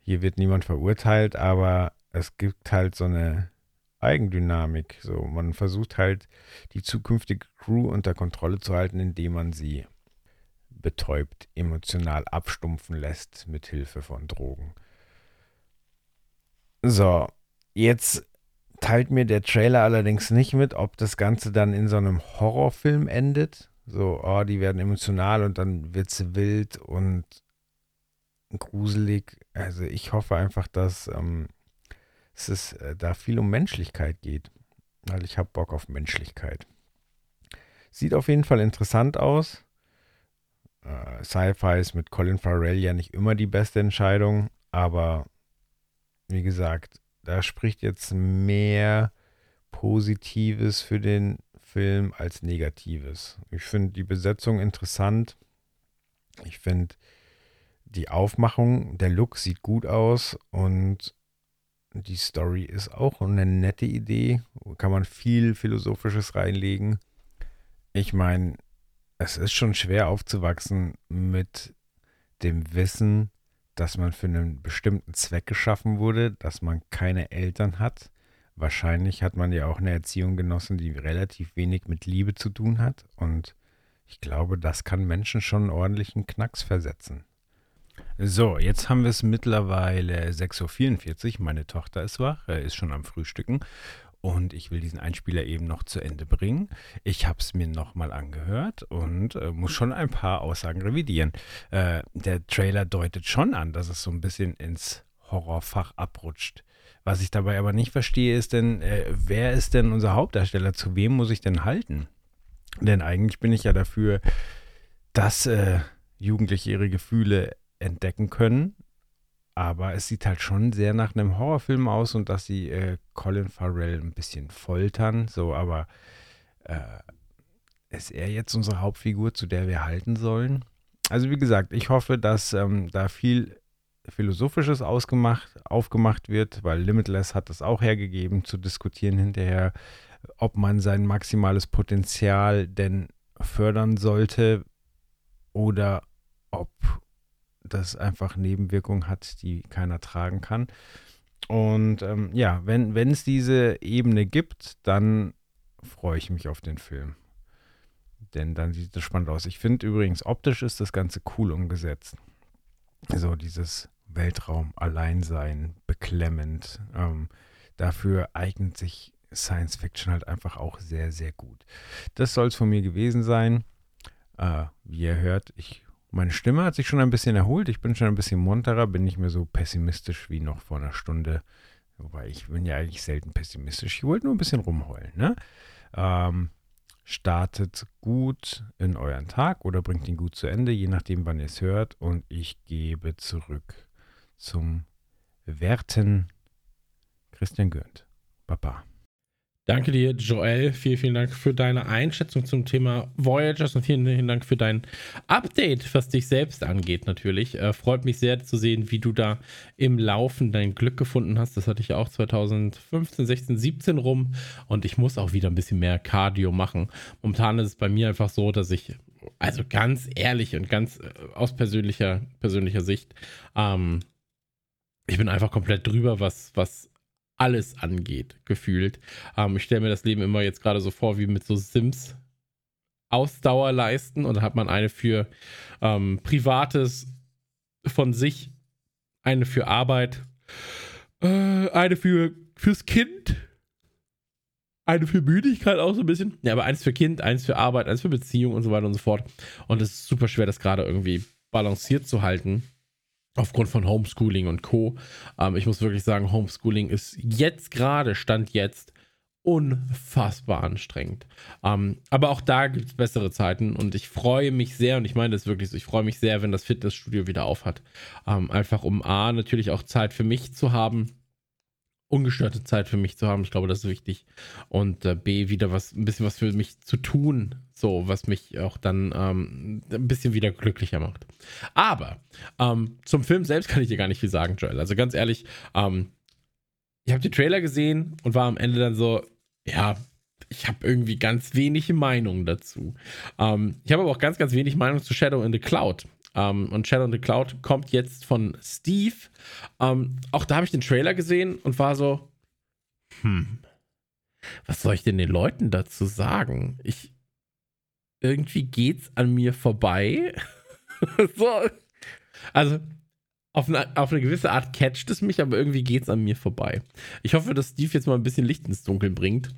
hier wird niemand verurteilt, aber es gibt halt so eine Eigendynamik. So, man versucht halt die zukünftige Crew unter Kontrolle zu halten, indem man sie betäubt, emotional abstumpfen lässt mit Hilfe von Drogen. So, jetzt teilt mir der Trailer allerdings nicht mit, ob das Ganze dann in so einem Horrorfilm endet. So, oh, die werden emotional und dann wird es wild und gruselig. Also ich hoffe einfach, dass ähm, es äh, da viel um Menschlichkeit geht. Weil ich habe Bock auf Menschlichkeit. Sieht auf jeden Fall interessant aus. Äh, Sci-Fi ist mit Colin Farrell ja nicht immer die beste Entscheidung, aber wie gesagt, da spricht jetzt mehr Positives für den Film als Negatives. Ich finde die Besetzung interessant. Ich finde die Aufmachung, der Look sieht gut aus und die Story ist auch eine nette Idee. Kann man viel Philosophisches reinlegen. Ich meine, es ist schon schwer aufzuwachsen mit dem Wissen, dass man für einen bestimmten Zweck geschaffen wurde, dass man keine Eltern hat. Wahrscheinlich hat man ja auch eine Erziehung genossen, die relativ wenig mit Liebe zu tun hat. Und ich glaube, das kann Menschen schon einen ordentlichen Knacks versetzen. So, jetzt haben wir es mittlerweile 6.44 Uhr. Meine Tochter ist wach, ist schon am Frühstücken. Und ich will diesen Einspieler eben noch zu Ende bringen. Ich habe es mir nochmal angehört und äh, muss schon ein paar Aussagen revidieren. Äh, der Trailer deutet schon an, dass es so ein bisschen ins Horrorfach abrutscht. Was ich dabei aber nicht verstehe, ist denn, äh, wer ist denn unser Hauptdarsteller? Zu wem muss ich denn halten? Denn eigentlich bin ich ja dafür, dass äh, Jugendliche ihre Gefühle entdecken können. Aber es sieht halt schon sehr nach einem Horrorfilm aus und dass sie äh, Colin Farrell ein bisschen foltern. So, aber äh, ist er jetzt unsere Hauptfigur, zu der wir halten sollen? Also wie gesagt, ich hoffe, dass ähm, da viel Philosophisches ausgemacht, aufgemacht wird, weil Limitless hat das auch hergegeben, zu diskutieren hinterher, ob man sein maximales Potenzial denn fördern sollte oder ob das einfach Nebenwirkungen hat, die keiner tragen kann. Und ähm, ja, wenn es diese Ebene gibt, dann freue ich mich auf den Film. Denn dann sieht es spannend aus. Ich finde übrigens, optisch ist das Ganze cool umgesetzt. So dieses Weltraum, Alleinsein, beklemmend. Ähm, dafür eignet sich Science Fiction halt einfach auch sehr, sehr gut. Das soll es von mir gewesen sein. Äh, wie ihr hört, ich meine Stimme hat sich schon ein bisschen erholt. Ich bin schon ein bisschen munterer, bin nicht mehr so pessimistisch wie noch vor einer Stunde. Wobei ich bin ja eigentlich selten pessimistisch. Ich wollte nur ein bisschen rumheulen. Ne? Ähm, startet gut in euren Tag oder bringt ihn gut zu Ende, je nachdem, wann ihr es hört. Und ich gebe zurück zum werten Christian Gürnt. Baba. Danke dir, Joel. Vielen, vielen Dank für deine Einschätzung zum Thema Voyagers und vielen, vielen Dank für dein Update, was dich selbst angeht, natürlich. Äh, freut mich sehr zu sehen, wie du da im Laufen dein Glück gefunden hast. Das hatte ich ja auch 2015, 16, 17 rum und ich muss auch wieder ein bisschen mehr Cardio machen. Momentan ist es bei mir einfach so, dass ich, also ganz ehrlich und ganz äh, aus persönlicher, persönlicher Sicht, ähm, ich bin einfach komplett drüber, was, was alles angeht, gefühlt. Ähm, ich stelle mir das Leben immer jetzt gerade so vor, wie mit so Sims Ausdauerleisten und da hat man eine für ähm, Privates von sich, eine für Arbeit, äh, eine für fürs Kind, eine für Müdigkeit auch so ein bisschen. Ja, aber eins für Kind, eins für Arbeit, eins für Beziehung und so weiter und so fort. Und es ist super schwer, das gerade irgendwie balanciert zu halten aufgrund von Homeschooling und Co. Ähm, ich muss wirklich sagen, Homeschooling ist jetzt gerade, Stand jetzt, unfassbar anstrengend. Ähm, aber auch da gibt es bessere Zeiten und ich freue mich sehr, und ich meine das wirklich so, ich freue mich sehr, wenn das Fitnessstudio wieder auf hat. Ähm, einfach um A, natürlich auch Zeit für mich zu haben ungestörte Zeit für mich zu haben. Ich glaube, das ist wichtig. Und äh, B, wieder was, ein bisschen was für mich zu tun, so, was mich auch dann ähm, ein bisschen wieder glücklicher macht. Aber ähm, zum Film selbst kann ich dir gar nicht viel sagen, Joel. Also ganz ehrlich, ähm, ich habe den Trailer gesehen und war am Ende dann so, ja, ich habe irgendwie ganz wenig Meinung dazu. Ähm, ich habe aber auch ganz, ganz wenig Meinung zu Shadow in the Cloud. Ähm, und Shadow in the Cloud kommt jetzt von Steve. Ähm, auch da habe ich den Trailer gesehen und war so, hm, was soll ich denn den Leuten dazu sagen? Ich, irgendwie geht's an mir vorbei. (laughs) so. Also, auf eine, auf eine gewisse Art catcht es mich, aber irgendwie geht's an mir vorbei. Ich hoffe, dass Steve jetzt mal ein bisschen Licht ins Dunkeln bringt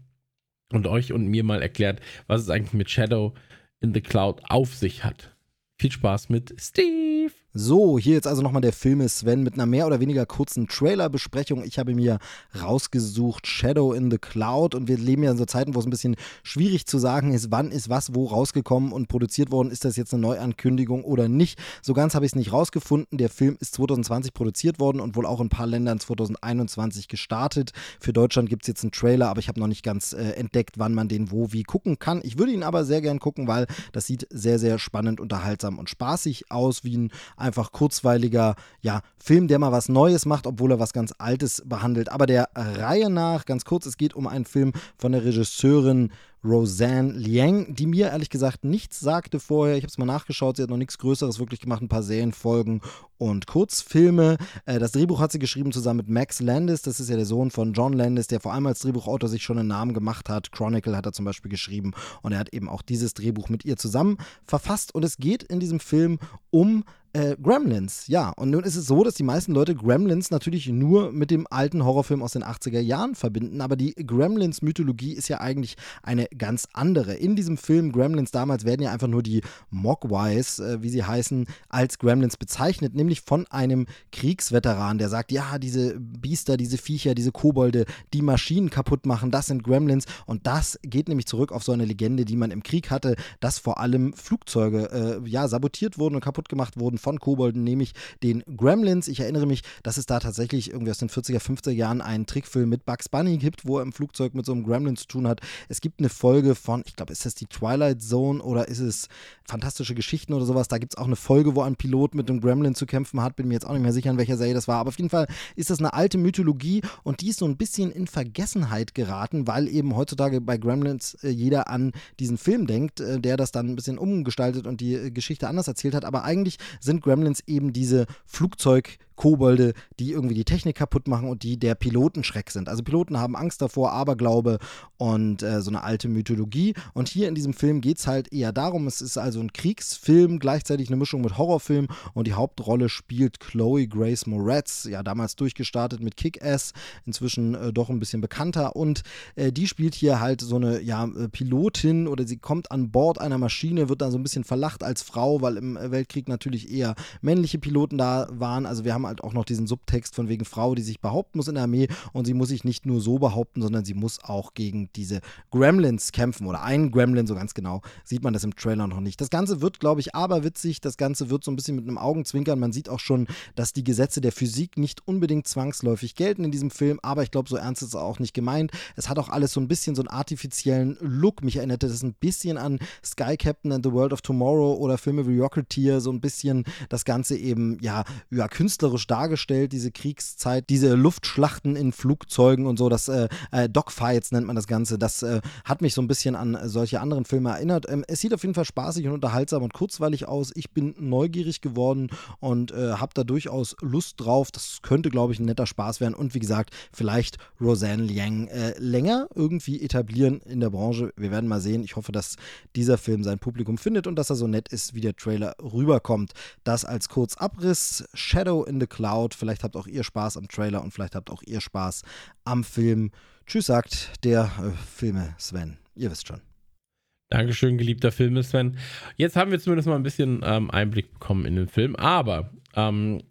und euch und mir mal erklärt, was es eigentlich mit Shadow in the Cloud auf sich hat. Viel Spaß mit Steve. So, hier jetzt also nochmal der Film Sven mit einer mehr oder weniger kurzen Trailer-Besprechung. Ich habe mir rausgesucht Shadow in the Cloud und wir leben ja in so Zeiten, wo es ein bisschen schwierig zu sagen ist, wann ist was wo rausgekommen und produziert worden. Ist das jetzt eine Neuankündigung oder nicht? So ganz habe ich es nicht rausgefunden. Der Film ist 2020 produziert worden und wohl auch in ein paar Ländern 2021 gestartet. Für Deutschland gibt es jetzt einen Trailer, aber ich habe noch nicht ganz äh, entdeckt, wann man den wo wie gucken kann. Ich würde ihn aber sehr gern gucken, weil das sieht sehr, sehr spannend, unterhaltsam und spaßig aus, wie ein einfach kurzweiliger ja, Film, der mal was Neues macht, obwohl er was ganz Altes behandelt. Aber der Reihe nach, ganz kurz, es geht um einen Film von der Regisseurin Roseanne Liang, die mir ehrlich gesagt nichts sagte vorher. Ich habe es mal nachgeschaut, sie hat noch nichts Größeres wirklich gemacht, ein paar Serienfolgen und Kurzfilme. Äh, das Drehbuch hat sie geschrieben zusammen mit Max Landis, das ist ja der Sohn von John Landis, der vor allem als Drehbuchautor sich schon einen Namen gemacht hat. Chronicle hat er zum Beispiel geschrieben und er hat eben auch dieses Drehbuch mit ihr zusammen verfasst. Und es geht in diesem Film um äh, Gremlins, ja. Und nun ist es so, dass die meisten Leute Gremlins natürlich nur mit dem alten Horrorfilm aus den 80er Jahren verbinden, aber die Gremlins-Mythologie ist ja eigentlich eine ganz andere. In diesem Film Gremlins damals werden ja einfach nur die Mogwais, äh, wie sie heißen, als Gremlins bezeichnet, nämlich von einem Kriegsveteran, der sagt, ja, diese Biester, diese Viecher, diese Kobolde, die Maschinen kaputt machen, das sind Gremlins und das geht nämlich zurück auf so eine Legende, die man im Krieg hatte, dass vor allem Flugzeuge äh, ja sabotiert wurden und kaputt gemacht wurden von Kobolden, nämlich den Gremlins. Ich erinnere mich, dass es da tatsächlich irgendwie aus den 40er, 50er Jahren einen Trickfilm mit Bugs Bunny gibt, wo er im Flugzeug mit so einem Gremlin zu tun hat. Es gibt eine Folge von, ich glaube, ist das die Twilight Zone oder ist es Fantastische Geschichten oder sowas? Da gibt es auch eine Folge, wo ein Pilot mit einem Gremlin zu kämpfen hat. Bin mir jetzt auch nicht mehr sicher, in welcher Serie das war. Aber auf jeden Fall ist das eine alte Mythologie und die ist so ein bisschen in Vergessenheit geraten, weil eben heutzutage bei Gremlins äh, jeder an diesen Film denkt, äh, der das dann ein bisschen umgestaltet und die äh, Geschichte anders erzählt hat. Aber eigentlich sind Gremlins eben diese Flugzeug- Kobolde, die irgendwie die Technik kaputt machen und die der Pilotenschreck sind. Also Piloten haben Angst davor, Aberglaube und äh, so eine alte Mythologie. Und hier in diesem Film geht es halt eher darum, es ist also ein Kriegsfilm, gleichzeitig eine Mischung mit Horrorfilm und die Hauptrolle spielt Chloe Grace Moretz, ja damals durchgestartet mit Kick-Ass, inzwischen äh, doch ein bisschen bekannter und äh, die spielt hier halt so eine ja, äh, Pilotin oder sie kommt an Bord einer Maschine, wird dann so ein bisschen verlacht als Frau, weil im Weltkrieg natürlich eher männliche Piloten da waren. Also wir haben haben halt auch noch diesen Subtext von wegen Frau, die sich behaupten muss in der Armee und sie muss sich nicht nur so behaupten, sondern sie muss auch gegen diese Gremlins kämpfen oder einen Gremlin, so ganz genau sieht man das im Trailer noch nicht. Das Ganze wird, glaube ich, aberwitzig, das Ganze wird so ein bisschen mit einem Augenzwinkern. Man sieht auch schon, dass die Gesetze der Physik nicht unbedingt zwangsläufig gelten in diesem Film, aber ich glaube, so ernst ist es auch nicht gemeint. Es hat auch alles so ein bisschen so einen artifiziellen Look. Mich erinnerte das ein bisschen an Sky Captain and the World of Tomorrow oder Filme wie Rocketeer, so ein bisschen das Ganze eben, ja, ja künstlerisch dargestellt, diese Kriegszeit, diese Luftschlachten in Flugzeugen und so, das äh, äh, Dogfights nennt man das Ganze. Das äh, hat mich so ein bisschen an solche anderen Filme erinnert. Ähm, es sieht auf jeden Fall spaßig und unterhaltsam und kurzweilig aus. Ich bin neugierig geworden und äh, habe da durchaus Lust drauf. Das könnte, glaube ich, ein netter Spaß werden. Und wie gesagt, vielleicht Roseanne Liang äh, länger irgendwie etablieren in der Branche. Wir werden mal sehen. Ich hoffe, dass dieser Film sein Publikum findet und dass er so nett ist, wie der Trailer rüberkommt. Das als Kurzabriss. Shadow in the Cloud. Vielleicht habt auch ihr Spaß am Trailer und vielleicht habt auch ihr Spaß am Film. Tschüss, sagt der äh, Filme Sven. Ihr wisst schon. Dankeschön, geliebter Film, Sven. Jetzt haben wir zumindest mal ein bisschen ähm, Einblick bekommen in den Film, aber ähm,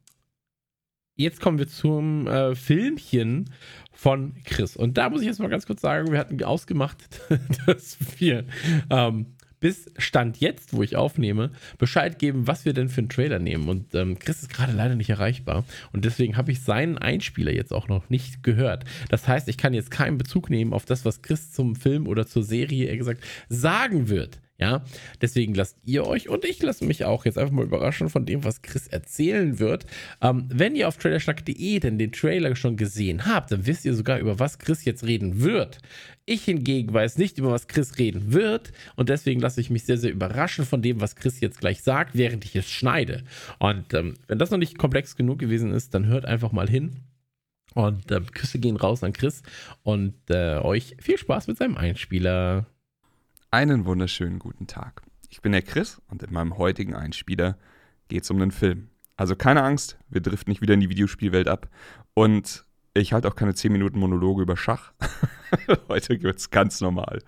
jetzt kommen wir zum äh, Filmchen von Chris. Und da muss ich jetzt mal ganz kurz sagen, wir hatten ausgemacht, (laughs) dass wir ähm, bis Stand jetzt, wo ich aufnehme, Bescheid geben, was wir denn für einen Trailer nehmen. Und ähm, Chris ist gerade leider nicht erreichbar. Und deswegen habe ich seinen Einspieler jetzt auch noch nicht gehört. Das heißt, ich kann jetzt keinen Bezug nehmen auf das, was Chris zum Film oder zur Serie, eher gesagt, sagen wird. Ja, deswegen lasst ihr euch und ich lasse mich auch jetzt einfach mal überraschen von dem, was Chris erzählen wird. Ähm, wenn ihr auf trailerschnack.de denn den Trailer schon gesehen habt, dann wisst ihr sogar, über was Chris jetzt reden wird. Ich hingegen weiß nicht, über was Chris reden wird und deswegen lasse ich mich sehr, sehr überraschen von dem, was Chris jetzt gleich sagt, während ich es schneide. Und ähm, wenn das noch nicht komplex genug gewesen ist, dann hört einfach mal hin. Und äh, Küsse gehen raus an Chris und äh, euch viel Spaß mit seinem Einspieler. Einen wunderschönen guten Tag. Ich bin der Chris und in meinem heutigen Einspieler geht es um einen Film. Also keine Angst, wir driften nicht wieder in die Videospielwelt ab. Und ich halte auch keine 10 Minuten Monologe über Schach. (laughs) heute wird es ganz normal.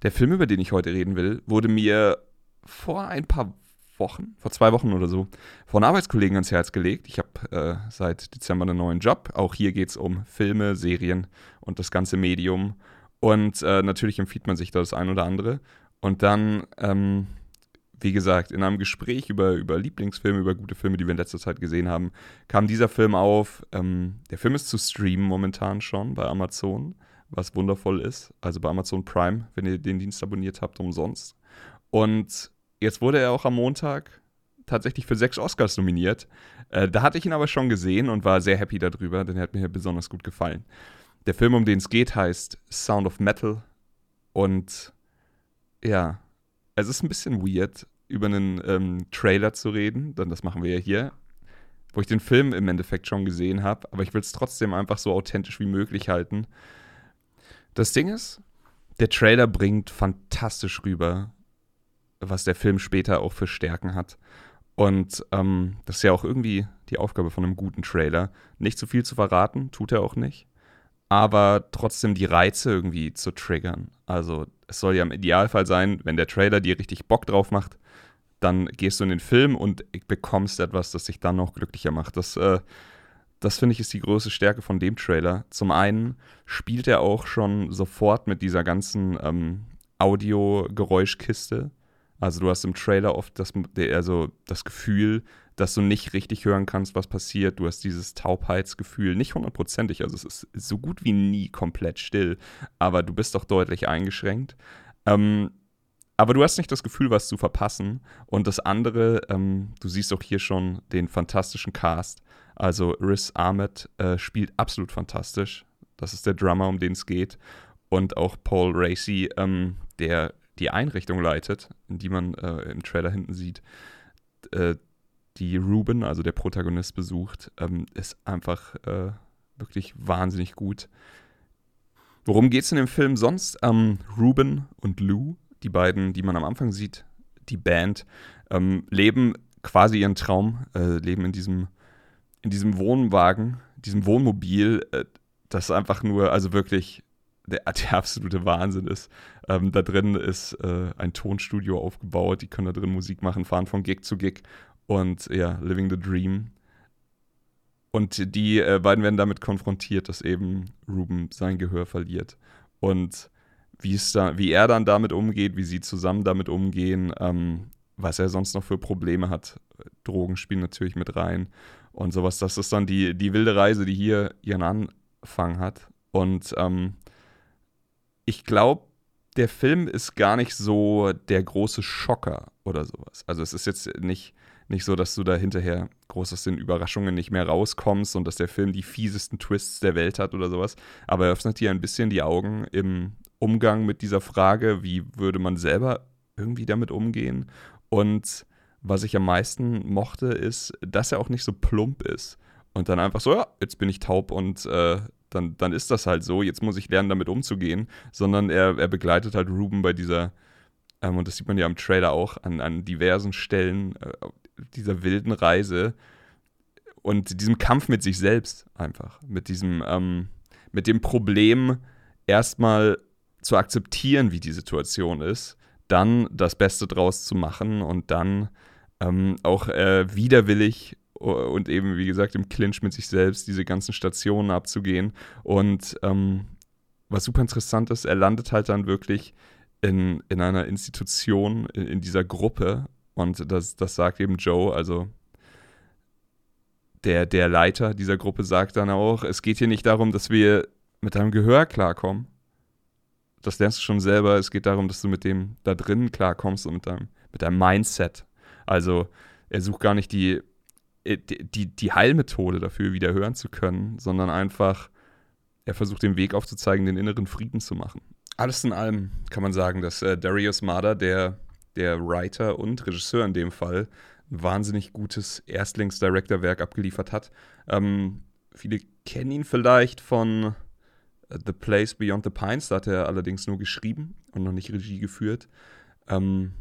Der Film, über den ich heute reden will, wurde mir vor ein paar Wochen, vor zwei Wochen oder so, von Arbeitskollegen ans Herz gelegt. Ich habe äh, seit Dezember einen neuen Job. Auch hier geht es um Filme, Serien und das ganze Medium. Und äh, natürlich empfiehlt man sich da das ein oder andere. Und dann, ähm, wie gesagt, in einem Gespräch über, über Lieblingsfilme, über gute Filme, die wir in letzter Zeit gesehen haben, kam dieser Film auf. Ähm, der Film ist zu streamen momentan schon bei Amazon, was wundervoll ist. Also bei Amazon Prime, wenn ihr den Dienst abonniert habt, umsonst. Und jetzt wurde er auch am Montag tatsächlich für sechs Oscars nominiert. Äh, da hatte ich ihn aber schon gesehen und war sehr happy darüber, denn er hat mir besonders gut gefallen. Der Film, um den es geht, heißt Sound of Metal. Und ja, es ist ein bisschen weird, über einen ähm, Trailer zu reden, denn das machen wir ja hier, wo ich den Film im Endeffekt schon gesehen habe, aber ich will es trotzdem einfach so authentisch wie möglich halten. Das Ding ist, der Trailer bringt fantastisch rüber, was der Film später auch für Stärken hat. Und ähm, das ist ja auch irgendwie die Aufgabe von einem guten Trailer. Nicht zu viel zu verraten, tut er auch nicht aber trotzdem die Reize irgendwie zu triggern. Also es soll ja im Idealfall sein, wenn der Trailer dir richtig Bock drauf macht, dann gehst du in den Film und bekommst etwas, das dich dann noch glücklicher macht. Das, äh, das finde ich ist die größte Stärke von dem Trailer. Zum einen spielt er auch schon sofort mit dieser ganzen ähm, Audio-Geräuschkiste. Also du hast im Trailer oft das, also das Gefühl, dass du nicht richtig hören kannst, was passiert. Du hast dieses Taubheitsgefühl, nicht hundertprozentig, also es ist so gut wie nie komplett still, aber du bist doch deutlich eingeschränkt. Ähm, aber du hast nicht das Gefühl, was zu verpassen. Und das andere, ähm, du siehst auch hier schon den fantastischen Cast. Also Riz Ahmed äh, spielt absolut fantastisch. Das ist der Drummer, um den es geht. Und auch Paul Racy, ähm, der die Einrichtung leitet, die man äh, im Trailer hinten sieht. Äh, die Ruben, also der Protagonist, besucht, ähm, ist einfach äh, wirklich wahnsinnig gut. Worum geht es in dem Film sonst? Ähm, Ruben und Lou, die beiden, die man am Anfang sieht, die Band, ähm, leben quasi ihren Traum, äh, leben in diesem, in diesem Wohnwagen, diesem Wohnmobil, äh, das einfach nur, also wirklich der, der absolute Wahnsinn ist. Ähm, da drin ist äh, ein Tonstudio aufgebaut, die können da drin Musik machen, fahren von Gig zu Gig und ja, Living the Dream. und die äh, beiden werden damit konfrontiert, dass eben Ruben sein Gehör verliert. Und da, wie er dann damit umgeht, wie sie zusammen damit umgehen, ähm, was er sonst noch für Probleme hat. Drogen spielen natürlich mit rein und sowas. Das ist dann die, die wilde Reise, die hier ihren Anfang hat. Und ähm, ich glaube, der Film ist gar nicht so der große Schocker oder sowas. Also es ist jetzt nicht, nicht so, dass du da hinterher groß aus den Überraschungen nicht mehr rauskommst und dass der Film die fiesesten Twists der Welt hat oder sowas. Aber er öffnet dir ein bisschen die Augen im Umgang mit dieser Frage, wie würde man selber irgendwie damit umgehen. Und was ich am meisten mochte, ist, dass er auch nicht so plump ist. Und dann einfach so, ja, jetzt bin ich taub und äh, dann, dann ist das halt so, jetzt muss ich lernen, damit umzugehen. Sondern er, er begleitet halt Ruben bei dieser, ähm, und das sieht man ja im Trailer auch, an, an diversen Stellen äh, dieser wilden Reise und diesem Kampf mit sich selbst einfach. Mit diesem, ähm, mit dem Problem, erstmal zu akzeptieren, wie die Situation ist, dann das Beste draus zu machen und dann ähm, auch äh, widerwillig und eben, wie gesagt, im Clinch mit sich selbst diese ganzen Stationen abzugehen. Und ähm, was super interessant ist, er landet halt dann wirklich in, in einer Institution, in, in dieser Gruppe. Und das, das sagt eben Joe, also der, der Leiter dieser Gruppe sagt dann auch, es geht hier nicht darum, dass wir mit deinem Gehör klarkommen, das lernst du schon selber. Es geht darum, dass du mit dem da drinnen klarkommst und mit deinem, mit deinem Mindset. Also er sucht gar nicht die, äh, die, die Heilmethode dafür, wieder hören zu können, sondern einfach, er versucht den Weg aufzuzeigen, den inneren Frieden zu machen. Alles in allem kann man sagen, dass äh, Darius Marder, der, der Writer und Regisseur in dem Fall, ein wahnsinnig gutes Erstlings-Director-Werk abgeliefert hat. Ähm, viele kennen ihn vielleicht von The Place Beyond the Pines, da hat er allerdings nur geschrieben und noch nicht Regie geführt. Ähm,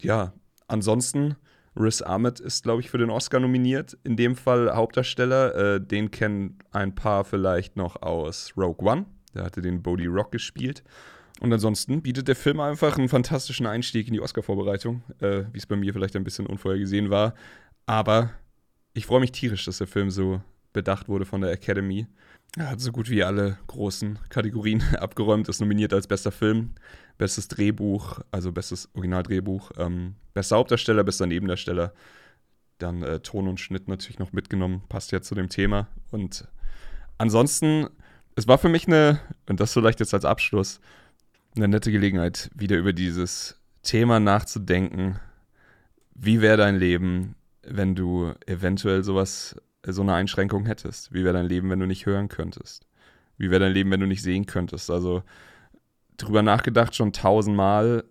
ja, ansonsten, Riz Ahmed ist, glaube ich, für den Oscar nominiert. In dem Fall Hauptdarsteller. Äh, den kennen ein paar vielleicht noch aus Rogue One. Der hatte den Bodie Rock gespielt. Und ansonsten bietet der Film einfach einen fantastischen Einstieg in die Oscar-Vorbereitung, äh, wie es bei mir vielleicht ein bisschen unvorhergesehen war. Aber ich freue mich tierisch, dass der Film so bedacht wurde von der Academy. Er hat so gut wie alle großen Kategorien (laughs) abgeräumt, ist nominiert als bester Film, bestes Drehbuch, also bestes Originaldrehbuch, ähm, bester Hauptdarsteller, bester Nebendarsteller. Dann äh, Ton und Schnitt natürlich noch mitgenommen, passt ja zu dem Thema. Und ansonsten, es war für mich eine, und das vielleicht jetzt als Abschluss, eine nette Gelegenheit, wieder über dieses Thema nachzudenken. Wie wäre dein Leben, wenn du eventuell sowas so eine Einschränkung hättest? Wie wäre dein Leben, wenn du nicht hören könntest? Wie wäre dein Leben, wenn du nicht sehen könntest? Also drüber nachgedacht schon tausendmal,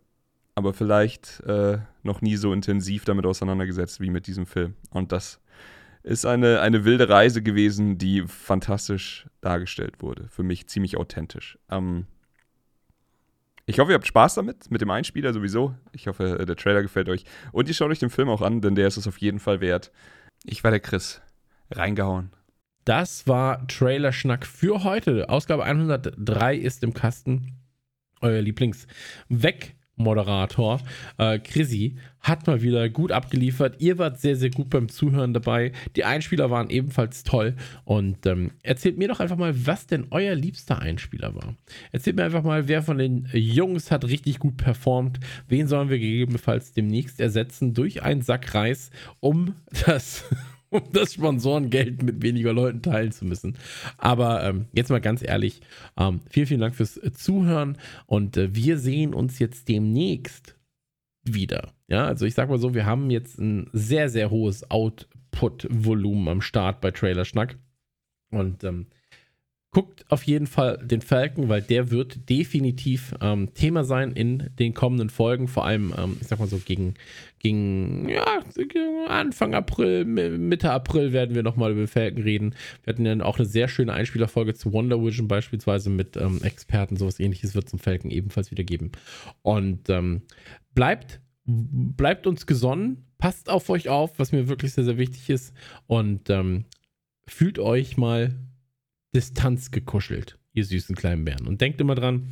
aber vielleicht äh, noch nie so intensiv damit auseinandergesetzt wie mit diesem Film. Und das ist eine, eine wilde Reise gewesen, die fantastisch dargestellt wurde. Für mich ziemlich authentisch. Ähm, ich hoffe, ihr habt Spaß damit, mit dem Einspieler sowieso. Ich hoffe, der Trailer gefällt euch. Und ihr schaut euch den Film auch an, denn der ist es auf jeden Fall wert. Ich war der Chris reingehauen. Das war Trailer-Schnack für heute. Ausgabe 103 ist im Kasten. Euer Lieblings-Weg-Moderator äh, Chrissy hat mal wieder gut abgeliefert. Ihr wart sehr, sehr gut beim Zuhören dabei. Die Einspieler waren ebenfalls toll. Und ähm, erzählt mir doch einfach mal, was denn euer liebster Einspieler war. Erzählt mir einfach mal, wer von den Jungs hat richtig gut performt. Wen sollen wir gegebenenfalls demnächst ersetzen durch einen Sack Reis, um das um (laughs) das Sponsorengeld mit weniger Leuten teilen zu müssen. Aber ähm, jetzt mal ganz ehrlich, ähm, vielen, vielen Dank fürs Zuhören und äh, wir sehen uns jetzt demnächst wieder. Ja, also ich sag mal so, wir haben jetzt ein sehr, sehr hohes Output-Volumen am Start bei Trailer Schnack und ähm, Guckt auf jeden Fall den Falcon, weil der wird definitiv ähm, Thema sein in den kommenden Folgen. Vor allem, ähm, ich sag mal so, gegen, gegen ja, Anfang April, Mitte April werden wir nochmal über den Falcon reden. Wir hatten ja auch eine sehr schöne Einspielerfolge zu Wonder Vision beispielsweise mit ähm, Experten. Sowas ähnliches wird zum Falcon ebenfalls wieder geben. Und ähm, bleibt, bleibt uns gesonnen. Passt auf euch auf, was mir wirklich sehr, sehr wichtig ist. Und ähm, fühlt euch mal Distanz gekuschelt, ihr süßen kleinen Bären. Und denkt immer dran,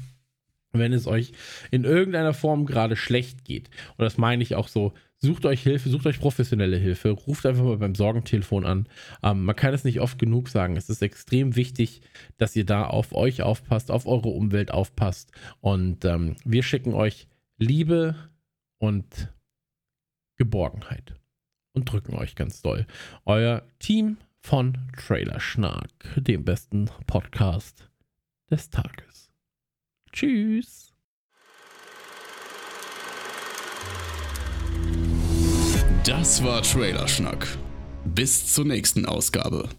wenn es euch in irgendeiner Form gerade schlecht geht, und das meine ich auch so, sucht euch Hilfe, sucht euch professionelle Hilfe, ruft einfach mal beim Sorgentelefon an. Ähm, man kann es nicht oft genug sagen. Es ist extrem wichtig, dass ihr da auf euch aufpasst, auf eure Umwelt aufpasst. Und ähm, wir schicken euch Liebe und Geborgenheit und drücken euch ganz doll. Euer Team von Trailer Schnack, dem besten Podcast des Tages. Tschüss. Das war Trailerschnack. Bis zur nächsten Ausgabe.